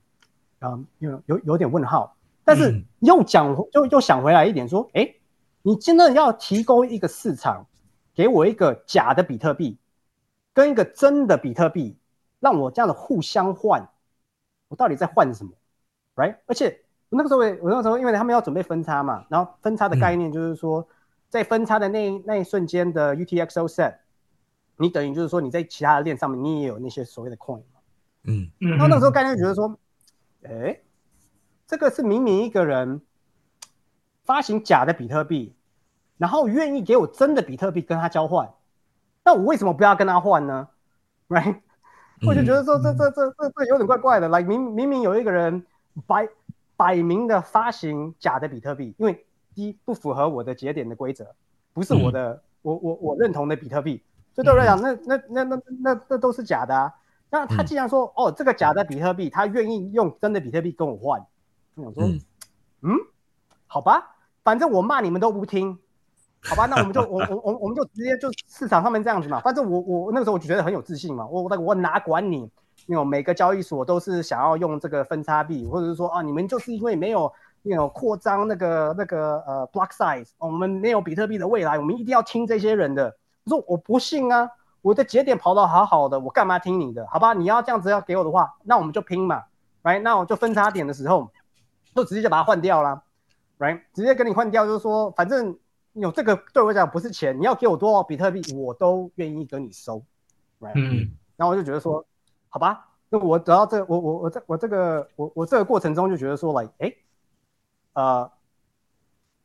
啊有有有点问号。但是又讲又又想回来一点说，哎，你真的要提供一个市场。给我一个假的比特币，跟一个真的比特币，让我这样的互相换，我到底在换什么？Right？而且我那个时候，我那个时候，因为他们要准备分叉嘛，然后分叉的概念就是说，在分叉的那那一瞬间的 UTXO set，你等于就是说你在其他的链上面你也有那些所谓的 coin 嘛，嗯，然后那个时候概念觉得说，哎，这个是明明一个人发行假的比特币。然后愿意给我真的比特币跟他交换，那我为什么不要跟他换呢？Right？我就觉得说这这这这这有点怪怪的。来，明明明有一个人摆摆明的发行假的比特币，因为第一不符合我的节点的规则，不是我的我我我认同的比特币，所以对我来讲，那那那那那那都是假的啊。那他既然说哦这个假的比特币，他愿意用真的比特币跟我换，我想说，嗯，好吧，反正我骂你们都不听。好吧，那我们就我我我我们就直接就市场上面这样子嘛，反正我我那个时候我就觉得很有自信嘛，我我我哪管你，那种每个交易所都是想要用这个分叉币，或者是说啊你们就是因为没有那种扩张那个那个呃 block size，我们没有比特币的未来，我们一定要听这些人的。我说我不信啊，我的节点跑得好好的，我干嘛听你的？好吧，你要这样子要给我的话，那我们就拼嘛，right？那我就分叉点的时候，就直接就把它换掉了，right？直接跟你换掉，就是说反正。有这个对我讲不是钱，你要给我多少比特币，我都愿意跟你收，right？嗯，然后我就觉得说，好吧，那我得到这，我我我这我这个我我这个过程中就觉得说，like，哎，呃，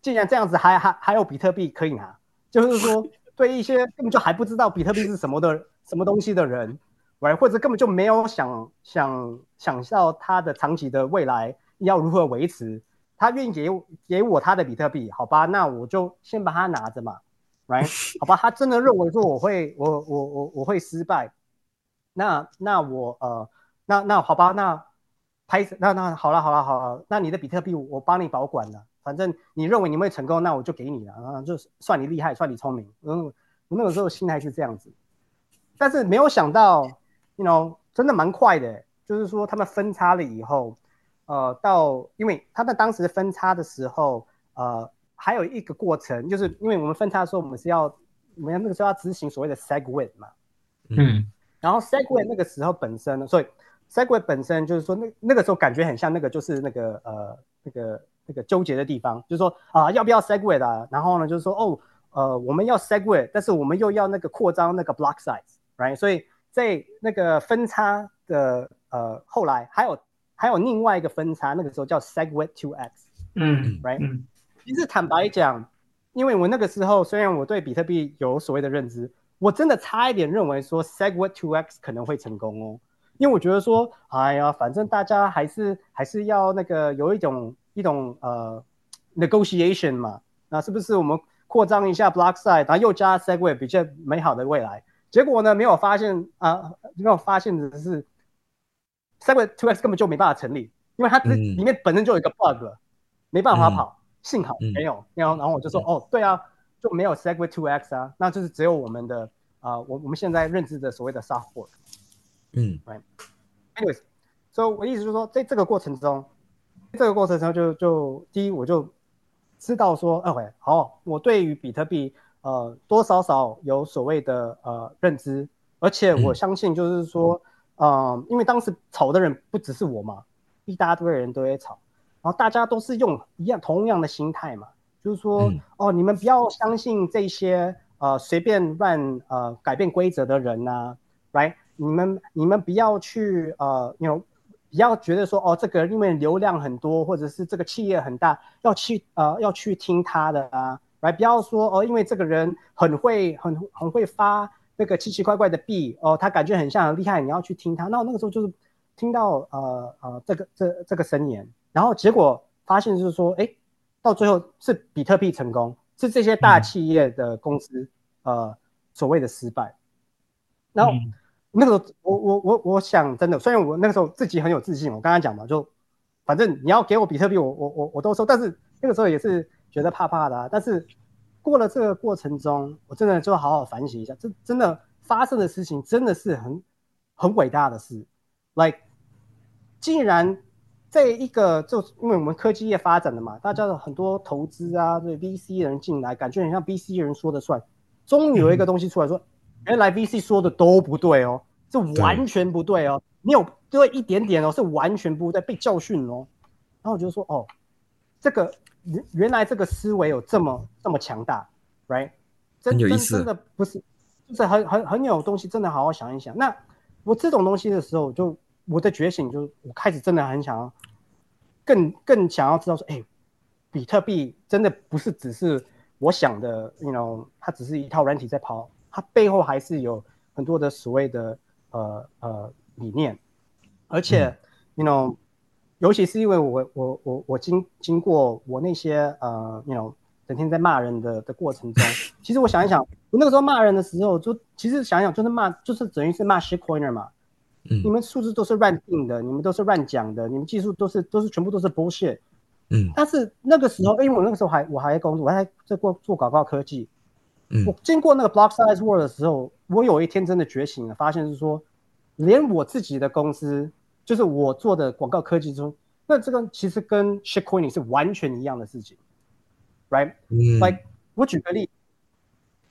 既然这样子还还还有比特币可以拿，就是说 对一些根本就还不知道比特币是什么的什么东西的人，right？或者根本就没有想想想到它的长期的未来要如何维持。他愿意给给我他的比特币，好吧，那我就先把它拿着嘛，right？好吧，他真的认为说我会我我我我会失败，那那我呃那那好吧，那拍那那好了好了好了，那你的比特币我帮你保管了，反正你认为你会成功，那我就给你了，啊，就算你厉害，算你聪明，嗯，我那个时候心态是这样子，但是没有想到，you know，真的蛮快的，就是说他们分叉了以后。呃，到因为他在当时分叉的时候，呃，还有一个过程，就是因为我们分叉的时候，我们是要我们那个时候要执行所谓的 segwit 嘛，嗯，然后 segwit 那个时候本身呢，所以 segwit 本身就是说那那个时候感觉很像那个就是那个呃那个那个纠结的地方，就是说啊、呃、要不要 segwit 啊，然后呢就是说哦呃，我们要 segue，但是我们又要那个扩张那个 block size，right？所以在那个分叉的呃后来还有还有另外一个分叉，那个时候叫 SegWit2x，嗯，right？嗯其实坦白讲，因为我那个时候虽然我对比特币有所谓的认知，我真的差一点认为说 SegWit2x 可能会成功哦，因为我觉得说，哎呀，反正大家还是还是要那个有一种一种呃 negotiation 嘛，那是不是我们扩张一下 block size，然后又加 SegWit，比较美好的未来？结果呢，没有发现啊、没有发现的是 segue to x 根本就没办法成立，因为它这嗯里面本身就有一个 bug 了，没办法嗯跑。幸好嗯没有，然后然后我就说，哦，对啊，就没有 segue to x 啊，那就是只有我们的啊、我我们现在认知的所谓的 soft fork。嗯，Right. Anyways，所以我的意思就是说，在这个过程中，这个过程中就就第一我就知道说，OK，好，我对于比特币呃多少少有所谓的呃认知，而且我嗯相信就是说，呃，因为当时吵的人不只是我嘛，一大堆人都在吵，然后大家都是用一样同样的心态嘛，就是说，嗯。哦，你们不要相信这些呃随便乱呃改变规则的人呐、t 你们你们不要去呃 know，不要觉得说哦，这个因为流量很多，或者是这个企业很大，要去呃要去听他的啊，来不要说哦，因为这个人很会很很会发那个奇奇怪怪的币哦，他感觉很像很厉害，你要去听他。那我那个时候就是听到呃呃这个这这个声言，然后结果发现就是说，哎，到最后是比特币成功，是这些大企业的公司、呃所谓的失败，然后。嗯那个时候，我我我我想真的，虽然我那个时候自己很有自信，我刚才讲嘛，就反正你要给我比特币，我我我我都收，但是那个时候也是觉得怕怕的、啊。但是过了这个过程中，我真的就好好反省一下，这真的发生的事情真的是很很伟大的事。Like，竟然在一个就因为我们科技业发展的嘛，大家的很多投资啊，对 VC 的人进来，感觉很像 VC 的人说的算。终于有一个东西出来说，原来 VC 说的都不对哦，这完全不对哦，你有对一点点哦，是完全不对，被教训哦。然后我就说，哦，这个原原来这个思维有这么这么强大，right？真真很有意思真的不是，就是很很很有东西，真的好好想一想。那我这种东西的时候，就我的觉醒，就我开始真的很想要，更更想要知道说，哎，比特币真的不是只是我想的，you know，它只是一套软体在跑，它背后还是有很多的所谓的呃呃理念，而且、you know，尤其是因为我我我我经经过我那些呃，you know，整天在骂人的的过程中，其实我想一想，我那个时候骂人的时候，就其实想一想就是骂，就是等于是骂 shit coiner 嘛，嗯你们数字都是乱定的，你们都是乱讲的，你们技术都是都是全部都是 bullshit。嗯但是那个时候，因为我那个时候还我还在工作，我还在做做广告科技。嗯我经过那个 block size world 的时候，我有一天真的觉醒了，发现是说，连我自己的公司，就是我做的广告科技中，那这个其实跟 shitcoin 是完全一样的事情，right？嗯。Like 我举个例，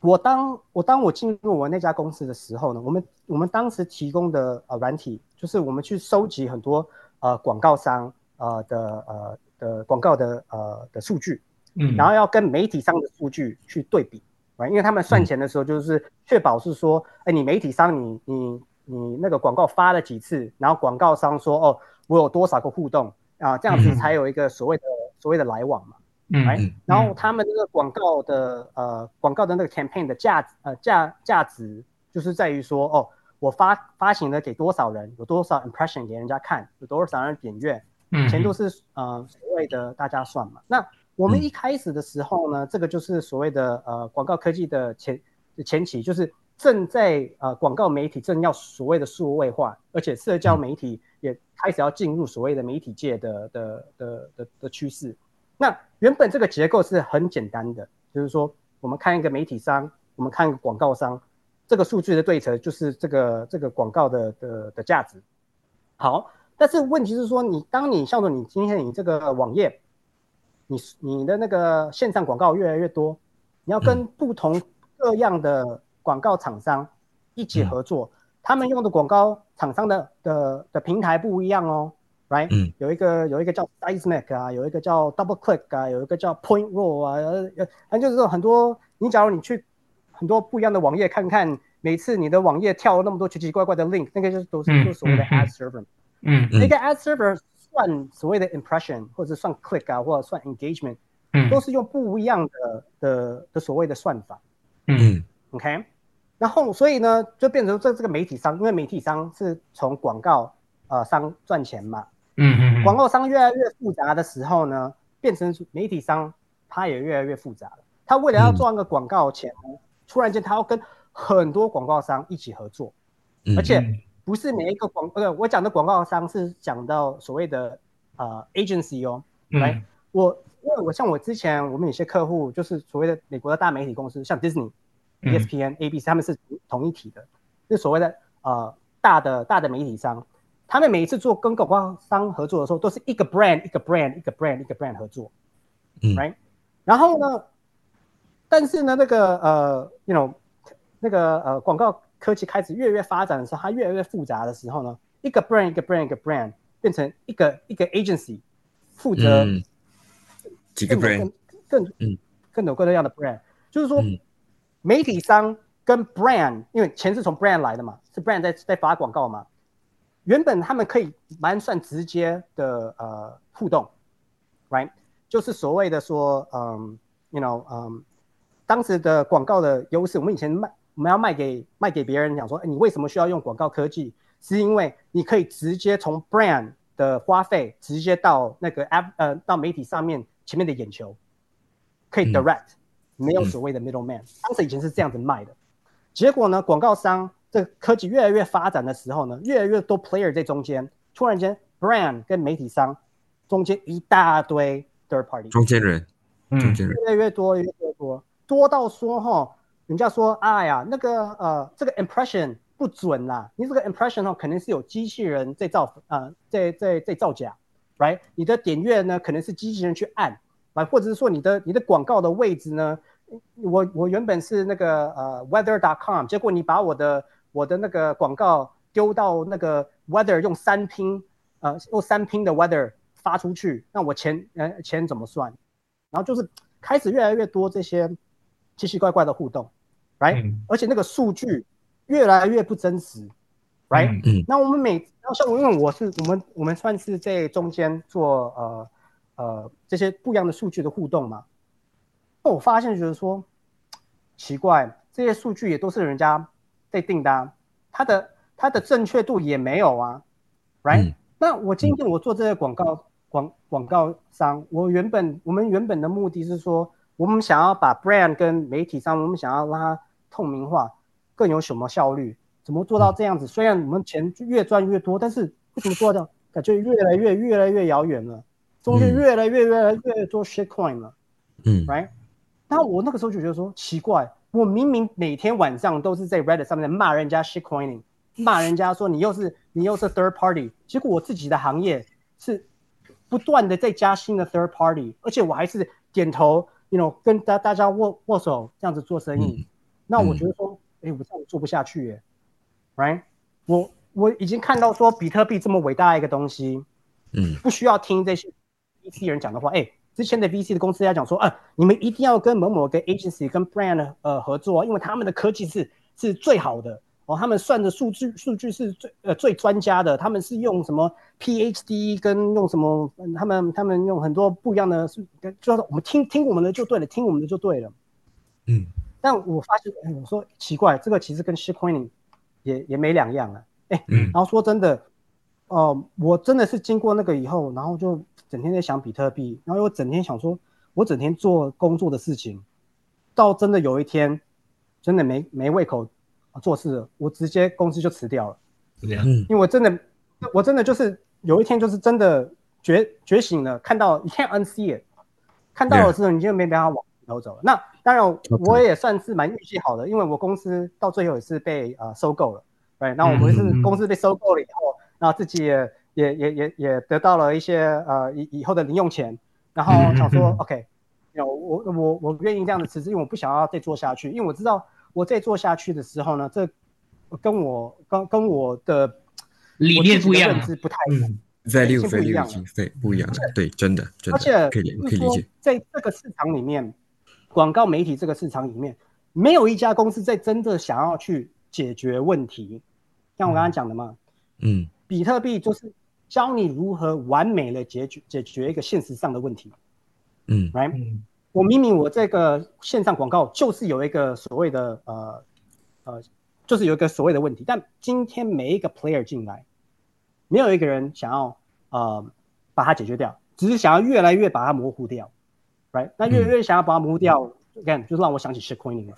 我当我当我进入我那家公司的时候呢，我们我们当时提供的呃软体，就是我们去收集很多呃广告商呃的呃的广告的呃的数据，嗯，然后要跟媒体商的数据去对比，啊，因为他们算钱的时候就是确保是说，哎，你媒体商你你你那个广告发了几次，然后广告商说哦，我有多少个互动。啊，这样子嗯。才有一个所谓的所谓的来往嘛。嗯然后他们那个广告的呃广告的那个 campaign 的价值呃价价值就是在于说哦，我发发行了给多少人，有多少 impression 给人家看，有多少人点阅，嗯钱都是呃所谓的大家算嘛。那我们嗯。一开始的时候呢，这个就是所谓的呃广告科技的前前期，就是正在呃广告媒体正要所谓的数位化，而且社交媒体也开始要进入所谓的媒体界的的的的的趋势。那原本这个结构是很简单的，就是说我们看一个媒体商，我们看一个广告商，这个数据的对策就是这个这个广告的的的价值。好，但是问题是说，你当你像说你今天你这个网页，你你的那个线上广告越来越多，你要跟不同各样的广告厂商一起合作，他们用的广告厂商的的的平台不一样哦，right？、嗯。有一个有一个叫 Seismic 啊，有一个叫 Double Click 啊，有一个叫 Point Roll 啊，反正就是说很多，你假如你去很多不一样的网页看看，每次你的网页跳了那么多奇奇怪怪的 link，那个就是都是嗯都是所谓的 ad server。嗯。嗯。那个 ad server 算所谓的 impression 或者算 click 啊，或者算 engagement，嗯。都是用不一样的的的所谓的算法。嗯。嗯。OK，然后所以呢，就变成这这个媒体商，因为媒体商是从广告呃商赚钱嘛，嗯嗯，广告商越来越复杂的时候呢，变成媒体商他也越来越复杂了。他为了要赚个广告钱呢，突然间他要跟很多广告商一起合作，嗯，而且不是每一个广呃，我讲的广告商是讲到所谓的呃 agency 哦，来、嗯我因为我像我之前我们有些客户就是所谓的美国的大媒体公司，像 Disney、嗯 ESPN、ABC，他们是同一体的，是所谓的呃大的大的媒体商。他们每一次做跟广告商合作的时候，都是一个 brand 一个 brand 一个 brand 一个 brand 合作嗯，right？然后呢，但是呢，那个呃，you know，那个呃广告科技开始越来越发展的时候，它越来越复杂的时候呢，一个 brand 一个 brand 一个 brand 变成一个一个 agency 负责嗯。几个 brand，更更嗯。更有各样的 brand，就是说嗯媒体商跟 brand，因为钱是从 brand 来的嘛，是 brand 在在发广告嘛，原本他们可以蛮算直接的呃互动，right？就是所谓的说，嗯，you know，嗯，当时的广告的优势，我们以前卖我们要卖给卖给别人，讲说，哎，你为什么需要用广告科技？是因为你可以直接从 brand 的花费直接到那个 app 呃到媒体上面前面的眼球，可以嗯 direct，、没有所谓的 middleman。当时以前是这样子卖的，结果呢，广告商这个科技越来越发展的时候呢，越来越多 player 在中间，突然间 brand 跟媒体商中间一大堆 third party，中间人，中嗯间人，越来越多，越来越多，多到说哈，人家说，哎呀，那个呃，这个 impression 不准啦，你这个 impression 哦，肯定是有机器人在造呃，在在在造假，right？你的点阅呢，可能是机器人去按，啊，或者是说你的你的广告的位置呢，我我原本是那个呃 weather.com，结果你把我的我的那个广告丢到那个 weather 用三拼，呃，用三拼的 weather 发出去，那我钱呃钱怎么算？然后就是开始越来越多这些奇奇怪怪的互动，right？、嗯而且那个数据越来越不真实，right？、嗯嗯那我们每然后像我因为我是我们我们算是在中间做呃呃这些不一样的数据的互动嘛，那我发现就是说奇怪，这些数据也都是人家在定的、啊，它的它的正确度也没有啊，right？、嗯那我今天我做这个广告广广告商，我原本我们原本的目的是说，我们想要把 brand 跟媒体商，我们想要让它透明化，更有什么效率？怎么做到这样子？虽然我们钱越赚越多，但是为什么做到感觉越来越越来越遥远了？中间嗯越来越越来越多 shitcoin 了。嗯 right？那我那个时候就觉得说奇怪，我明明每天晚上都是在 Reddit 上面骂人家 shitcoining，骂人家说你又是你又是 third party，结果我自己的行业是不断的在加新的 third party，而且我还是点头，you know，跟大大家握握手这样子做生意。那我觉得说，哎、我这样做不下去耶，right？我我已经看到说比特币这么伟大的一个东西，嗯不需要听这些 VC 人讲的话。哎，之前的 VC 的公司要讲说，啊，你们一定要跟某某个 agency 跟 brand 呃合作，因为他们的科技是是最好的哦，他们算的数据数据是最呃最专家的，他们是用什么 PhD 跟用什么，嗯他们他们用很多不一样的，是就是我们听听我们的就对了，听我们的就对了。嗯但我发现，哎，我说奇怪，这个其实跟 shitcoining 也也没两样啊。哎，嗯然后说真的，哦、我真的是经过那个以后，然后就整天在想比特币，然后又整天想说，我整天做工作的事情，到真的有一天，真的没没胃口做事了，我直接公司就辞掉了，嗯。因为我真的，我真的就是有一天就是真的觉觉醒了，看到 you can't unsee it，看到了之后你就没办法往头走了。那当然，我也算是蛮运气好的，因为我公司到最后也是被呃收购了，对，那我们是公司被收购了以后，然后自己也也也也也得到了一些呃以以后的零用钱，然后想说、嗯 OK，有我我我愿意这样的辞职，因为我不想要再做下去，因为我知道我再做下去的时候呢，这跟我跟跟我的理念不一样认知不太一样。嗯，value value 样已经非不一样了，对，真的真而且的可以理就是说可以理解，在这个市场里面，广告媒体这个市场里面，没有一家公司在真的想要去解决问题。像我刚刚讲的嘛，嗯比特币就是教你如何完美的解决解决一个现实上的问题。嗯，right？嗯。我明明我这个线上广告就是有一个所谓的呃呃，就是有一个所谓的问题，但今天每一个 player 进来，没有一个人想要呃把它解决掉，只是想要越来越把它模糊掉，right？那越来越想要把它模糊掉，看、就是让我想起 shitcoining 了，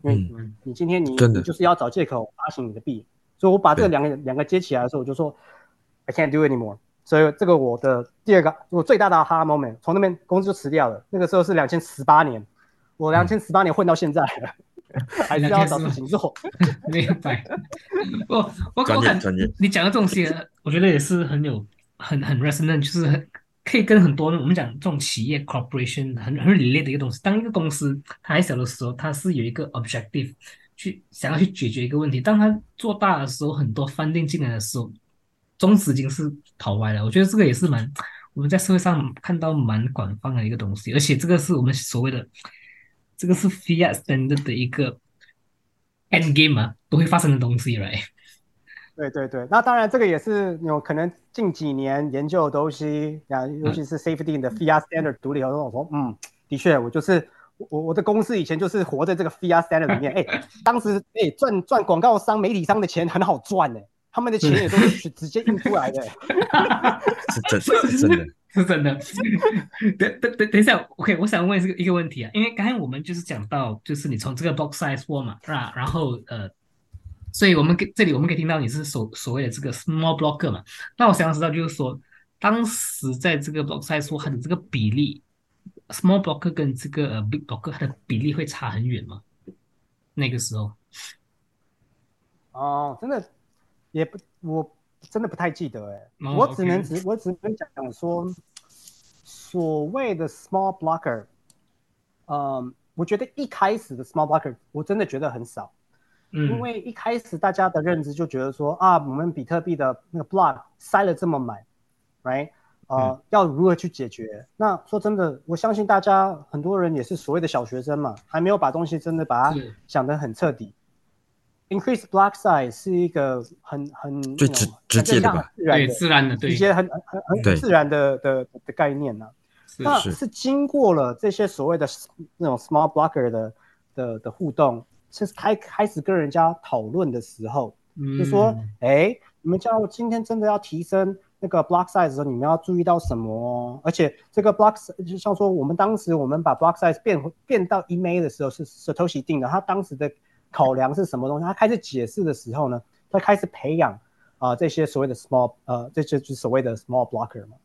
因为嗯。嗯你今天你真的。你就是要找借口发行你的币，所以我把这两个两个接起来的时候，我就说 I can't do anymore。所以这个我的第二个我最大的 aha moment，从那边公司就辞掉了。那个时候是两千十八年，我两千十八年混到现在了，还是要找事情做。明白。我我专我感你讲的这种西，我觉得也是很有很很 resonant，就是很可以跟很多我们讲这种企业 corporation 很很 relate 的一个东西。当一个公司它还小的时候，它是有一个 objective 去想要去解决一个问题。当它做大的时候，很多 funding 进来的时候，中资金是跑歪了。我觉得这个也是蛮我们在社会上看到蛮广泛的一个东西，而且这个是我们所谓的这个是 fiat standard 的一个 end game 啊，都会发生的东西，right？对对对，那当然这个也是有可能近几年研究的东西，啊，尤其是 safety 的 fiat standard 独立后，我说嗯，的确，我就是我我的公司以前就是活在这个 fiat standard 里面，哎，当时哎赚赚广告商、媒体商的钱很好赚呢，他们的钱也都是直接印出来的。是真是真的，是真的。等等等等一下，OK，我想问这个一个问题啊，因为刚才我们就是讲到，就是你从这个 block size war 嘛，是吧？然后呃，所以我们给这里我们可以听到你是所所谓的这个 small blocker 嘛。那我想知道就是说，当时在这个 block size 它的这个比例，small blocker 跟这个呃 big blocker 它的比例会差很远吗？那个时候，哦，真的也不，我真的不太记得哎、哦我只能只我只能讲说，所谓的 small blocker，嗯，我觉得一开始的 small blocker 我真的觉得很少，嗯，因为一开始大家的认知就觉得说啊，我们比特币的那个 block 塞了这么满，right？呃，要如何去解决？那说真的，我相信大家很多人也是所谓的小学生嘛，还没有把东西真的把它是想得很彻底。Increase block size 是一个很很最直直接的很吧？对自然的，自然的，对。直，接很很很自然的的的概念呢、是。是那是。经过了这些所谓的那种 small blocker 的的的互动，是开开始跟人家讨论的时候，就说嗯，哎，你们叫我今天真的要提升那个 block size 的时候，你们要注意到什么？哦？而且这个 block size- 就像说我们当时我们把 block size 变回变到 email 的时候是 Satoshi 定的，他当时的考量是什么东西？他开始解释的时候呢，他开始培养啊、这些所谓的 small 呃这些就是所谓的 small blocker 嘛。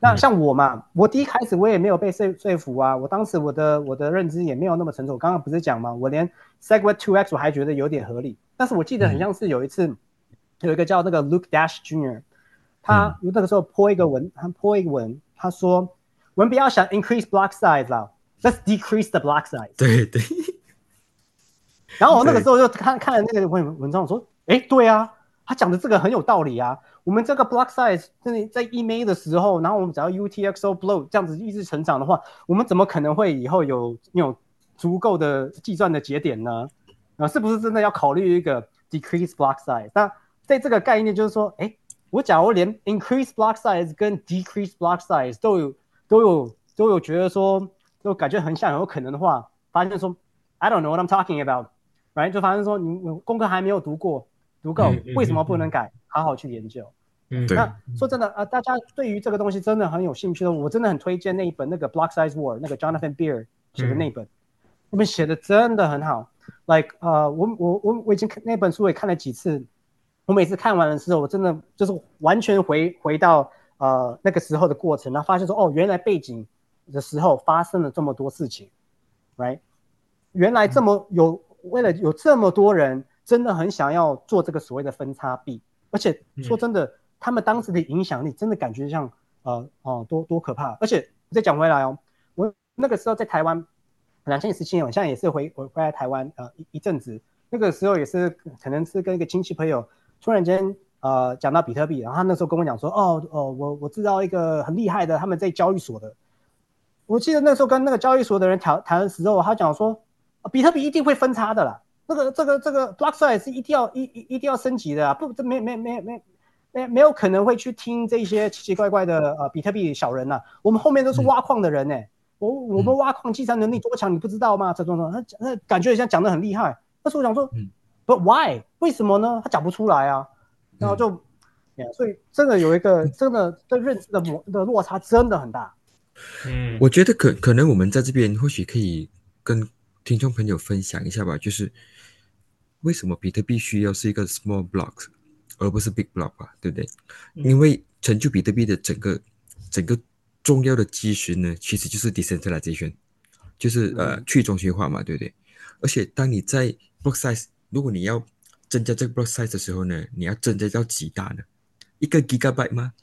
那像我嘛，我第一开始我也没有被说说服啊，我当时我的我的认知也没有那么成熟。我刚刚不是讲嘛？我连 Segwit Two X 我还觉得有点合理，但是我记得很像是有一次，有一个叫那个 Luke Dash Jr.，他那个时候泼一个文，他泼一个文，他说我们不要想 increase block size 啦，let's decrease the block size。对对，然后我那个时候就看看了那个文文章，我说，哎，对啊，他讲的这个很有道理啊。我们这个 block size 真的在 email 的时候，然后我们只要 UTXO blow 这样子一直成长的话，我们怎么可能会以后有有足够的计算的节点呢？啊，是不是真的要考虑一个 decrease block size？那在这个概念就是说，哎，我假如连 increase block size 跟 decrease block size 都有都有都有觉得说，都感觉很像有可能的话，发现说 I don't know what I'm talking about。反正就发生说，你你功课还没有读过，读够为什么不能改？好好去研究。嗯，对那说真的，呃，大家对于这个东西真的很有兴趣的，我真的很推荐那一本那个 Block Size War 那个 Jonathan Beer 写的那本，那本写的真的很好。Like 呃，我我我我已经看那本书我也看了几次，我每次看完的时候，我真的就是完全回回到呃那个时候的过程，然后发现说，哦，原来背景的时候发生了这么多事情，right？原来这么有为了有这么多人真的很想要做这个所谓的分叉币，而且说真的，他们当时的影响力真的感觉像呃哦多多可怕。而且再讲回来哦，我那个时候在台湾，两千十七年，我现在也是回回回来台湾呃一一阵子，那个时候也是可能是跟一个亲戚朋友突然间呃讲到比特币，然后他那时候跟我讲说，哦哦我我知道一个很厉害的，他们在交易所的。我记得那时候跟那个交易所的人谈谈的时候，他讲说，比特币一定会分叉的啦，这个这个这个 block size 一定要一一一定要升级的啊，不，这没没没没没没有可能会去听这些奇奇怪怪的呃比特币小人呐，我们后面都是挖矿的人呢，我我们挖矿计算能力多强，你不知道吗？这种种，他那感觉像讲的很厉害，但是我想说，不 why 为什么呢？他讲不出来啊，然后就。所以真的有一个真的的认知的模的落差真的很大。嗯，我觉得可可能我们在这边或许可以跟听众朋友分享一下吧，就是为什么比特币需要是一个 small blocks 而不是 big block 吧，对不对？因为成就比特币的整个整个重要的基石呢，其实就是 decentralization，就是呃去中心化嘛，对不对？而且当你在 block size，如果你要增加这个 block size 的时候呢，你要增加到几大呢？一个 gigabyte 吗？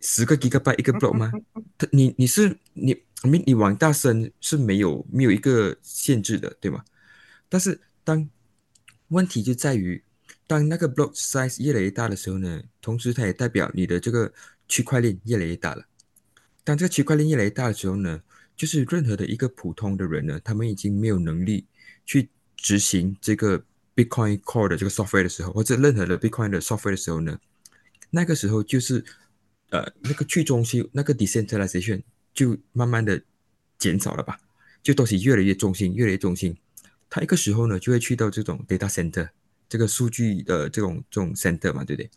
十个 gigabyte 一个 block 吗？它你你是你你你往大升是没有没有一个限制的，对吗？但是当问题就在于，当那个 block size 越来越大的时候呢，同时它也代表你的这个区块链越来越大了。当这个区块链越来越大的时候呢，就是任何的一个普通的人呢，他们已经没有能力去执行这个 Bitcoin Core 的这个 software 的时候，或者任何的 Bitcoin 的 software 的时候呢？那个时候就是，呃，那个去中心，那个 decentralization 就慢慢的减少了吧，就东西越来越中心，越来越中心。它一个时候呢，就会去到这种 data center，这个数据的这种这种 center 嘛，对不对？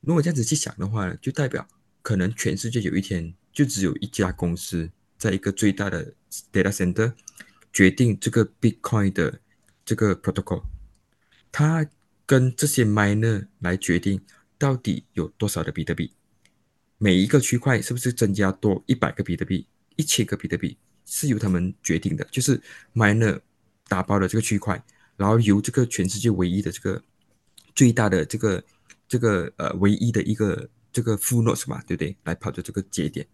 如果这样子去想的话呢，就代表可能全世界有一天就只有一家公司，在一个最大的 data center 决定这个 Bitcoin 的这个 protocol，它跟这些 miner 来决定。到底有多少的比特币？每一个区块是不是增加多一百个比特币、一千个比特币，是由他们决定的。就是 miner 打包的这个区块，然后由这个全世界唯一的这个最大的这个这个呃唯一的一个这个 full node 嘛，对不对？来跑的这个节点。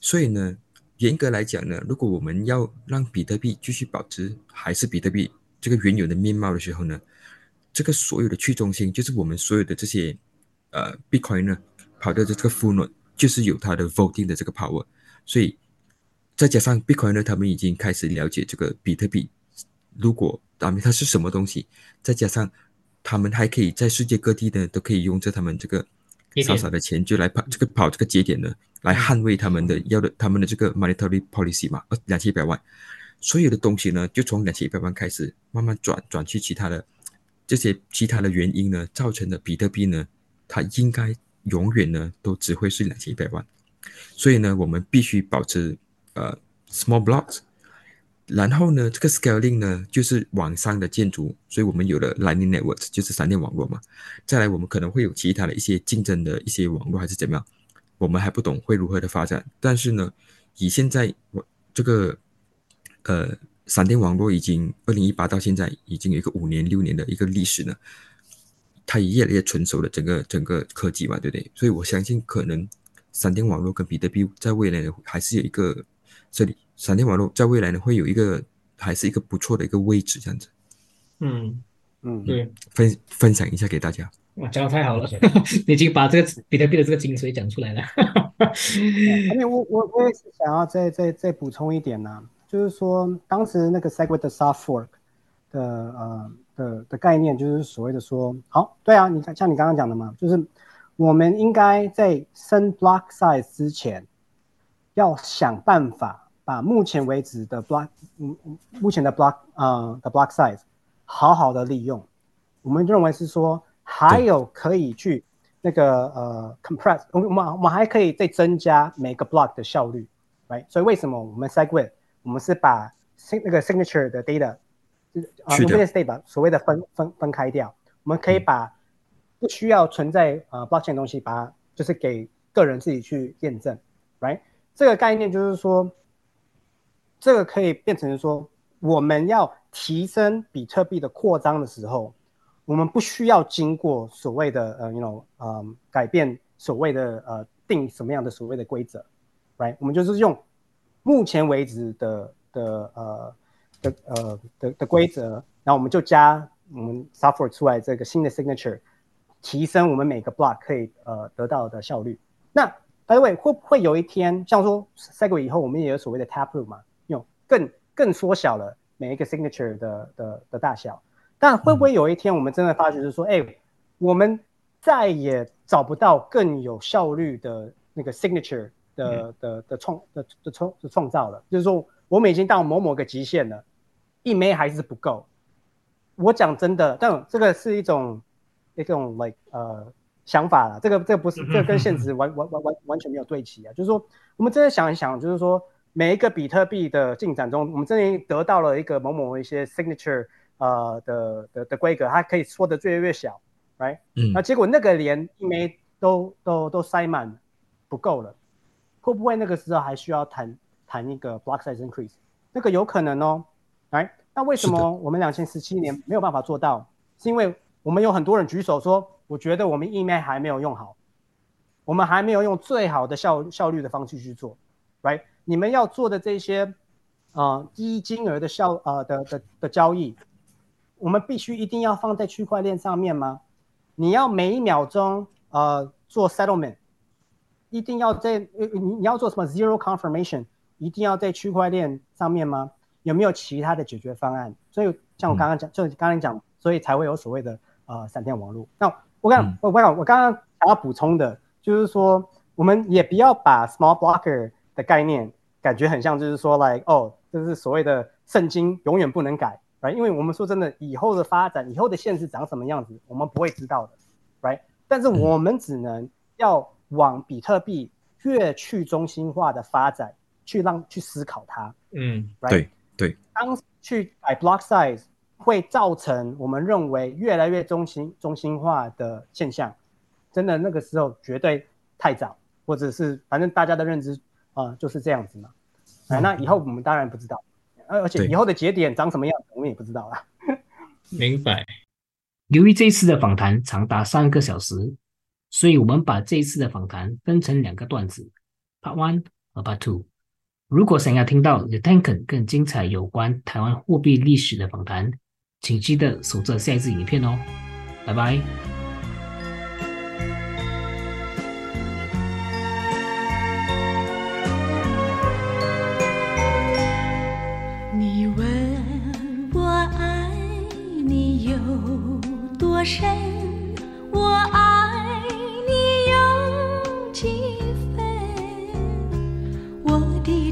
所以呢，严格来讲呢，如果我们要让比特币继续保持还是比特币这个原有的面貌的时候呢，这个所有的去中心，就是我们所有的这些。呃，Bitcoin 呢跑的这个 full node 就是有它的 voting 的这个 power，所以再加上 Bitcoin 呢，他们已经开始了解这个比特币，如果他们它是什么东西，再加上他们还可以在世界各地呢都可以用着他们这个少少的钱就来跑这个跑这个节点呢，来捍卫他们的要的他们的这个 monetary policy 嘛，呃两千一百万，所有的东西呢就从两千一百万开始慢慢转转去其他的这些其他的原因呢造成的比特币呢。它应该永远呢都只会是两千一百万，所以呢，我们必须保持呃 small blocks，然后呢，这个 scaling 呢就是网上的建筑，所以我们有了 Lightning Network，就是闪电网络嘛。再来，我们可能会有其他的一些竞争的一些网络还是怎么样，我们还不懂会如何的发展。但是呢，以现在我这个呃闪电网络已经二零一八到现在已经有一个五年六年的一个历史呢。它也越来越成熟了，整个整个科技嘛，对不对？所以我相信，可能闪电网络跟比特币在未来呢，还是有一个这里，闪电网络在未来呢，会有一个还是一个不错的一个位置，这样子。嗯嗯，对，分分享一下给大家。哇，讲的太好了，已经把这个比特币的这个精髓讲出来了。而 且我我我也是想要再再再补充一点呢，就是说当时那个 Segwit 的 Soft Fork 的呃。的的概念就是所谓的说，好，对啊，你看像你刚刚讲的嘛，就是我们应该在升 block size 之前，要想办法把目前为止的 block，嗯，目前的 block，呃的 block size 好好的利用。我们认为是说，还有可以去那个呃 compress，我们我们还可以再增加每个 block 的效率，right？所以为什么我们 segwit，我们是把那个 signature 的 data。啊 n o state 把所谓的分分分开掉，我们可以把不需要存在呃 blockchain 的东西，把它就是给个人自己去验证，right？这个概念就是说，这个可以变成说，我们要提升比特币的扩张的时候，我们不需要经过所谓的呃，you know，呃，改变所谓的呃定什么样的所谓的规则，right？我们就是用目前为止的的呃。的呃的的规则，然后我们就加我们 software 出来这个新的 signature，提升我们每个 block 可以呃得到的效率。那 by the way，会不会有一天，像说 Segway 以后，我们也有所谓的 Taproot 嘛，用更更缩小了每一个 signature 的的的大小。但会不会有一天，我们真的发觉是说，哎，我们再也找不到更有效率的那个 signature 的的的创的的创的创造了？就是说，我们已经到某某个极限了，一枚还是不够。我讲真的，但这个是一种一种 like 呃。想法了，这个这个不是，这跟现实完完完完完全没有对齐啊。就是说，我们真的想一想，就是说，每一个比特币的进展中，我们真的得到了一个某某一些 signature 呃的的的规格，它可以缩得越来越小，right？嗯。那结果那个连一枚都都都塞满，不够了，会不会那个时候还需要谈谈一个 block size increase？那个有可能哦，来，那为什么我们两千十七年没有办法做到？是因为我们有很多人举手说。我觉得我们 email 还没有用好，我们还没有用最好的效效率的方式去做，right？你们要做的这些，呃，低金额的效呃的的的交易，我们必须一定要放在区块链上面吗？你要每一秒钟呃做 settlement，一定要在你你要做什么 zero confirmation，一定要在区块链上面吗？有没有其他的解决方案？所以像我刚刚讲，就刚刚讲，所以才会有所谓的呃闪电网络。那我刚我我我刚刚想要补充的，就是说，我们也不要把 small blocker 的概念感觉很像，就是说，like 哦，这是所谓的圣经，永远不能改，right？因为我们说真的，以后的发展，以后的现实长什么样子，我们不会知道的，right？但是我们只能要往比特币越去中心化的发展去让去思考它，嗯，对对，当去改 block size。会造成我们认为越来越中心中心化的现象，真的那个时候绝对太早，或者是反正大家的认知啊就是这样子嘛。哎，那以后我们当然不知道，而而且以后的节点长什么样，我们也不知道了。明白。由于这次的访谈长达三个小时，所以我们把这一次的访谈分成两个段子，Part One 和 Part Two。如果想要听到 The Tanken 更精彩有关台湾货币历史的访谈，请记得守着下一支影片哦，拜拜。你问我爱你有多深，我爱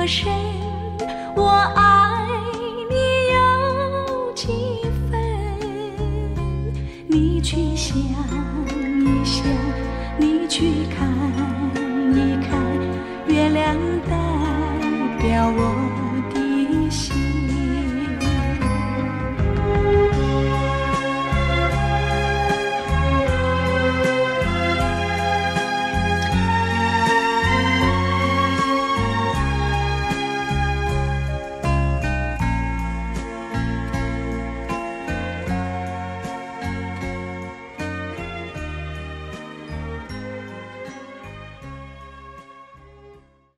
多深，我爱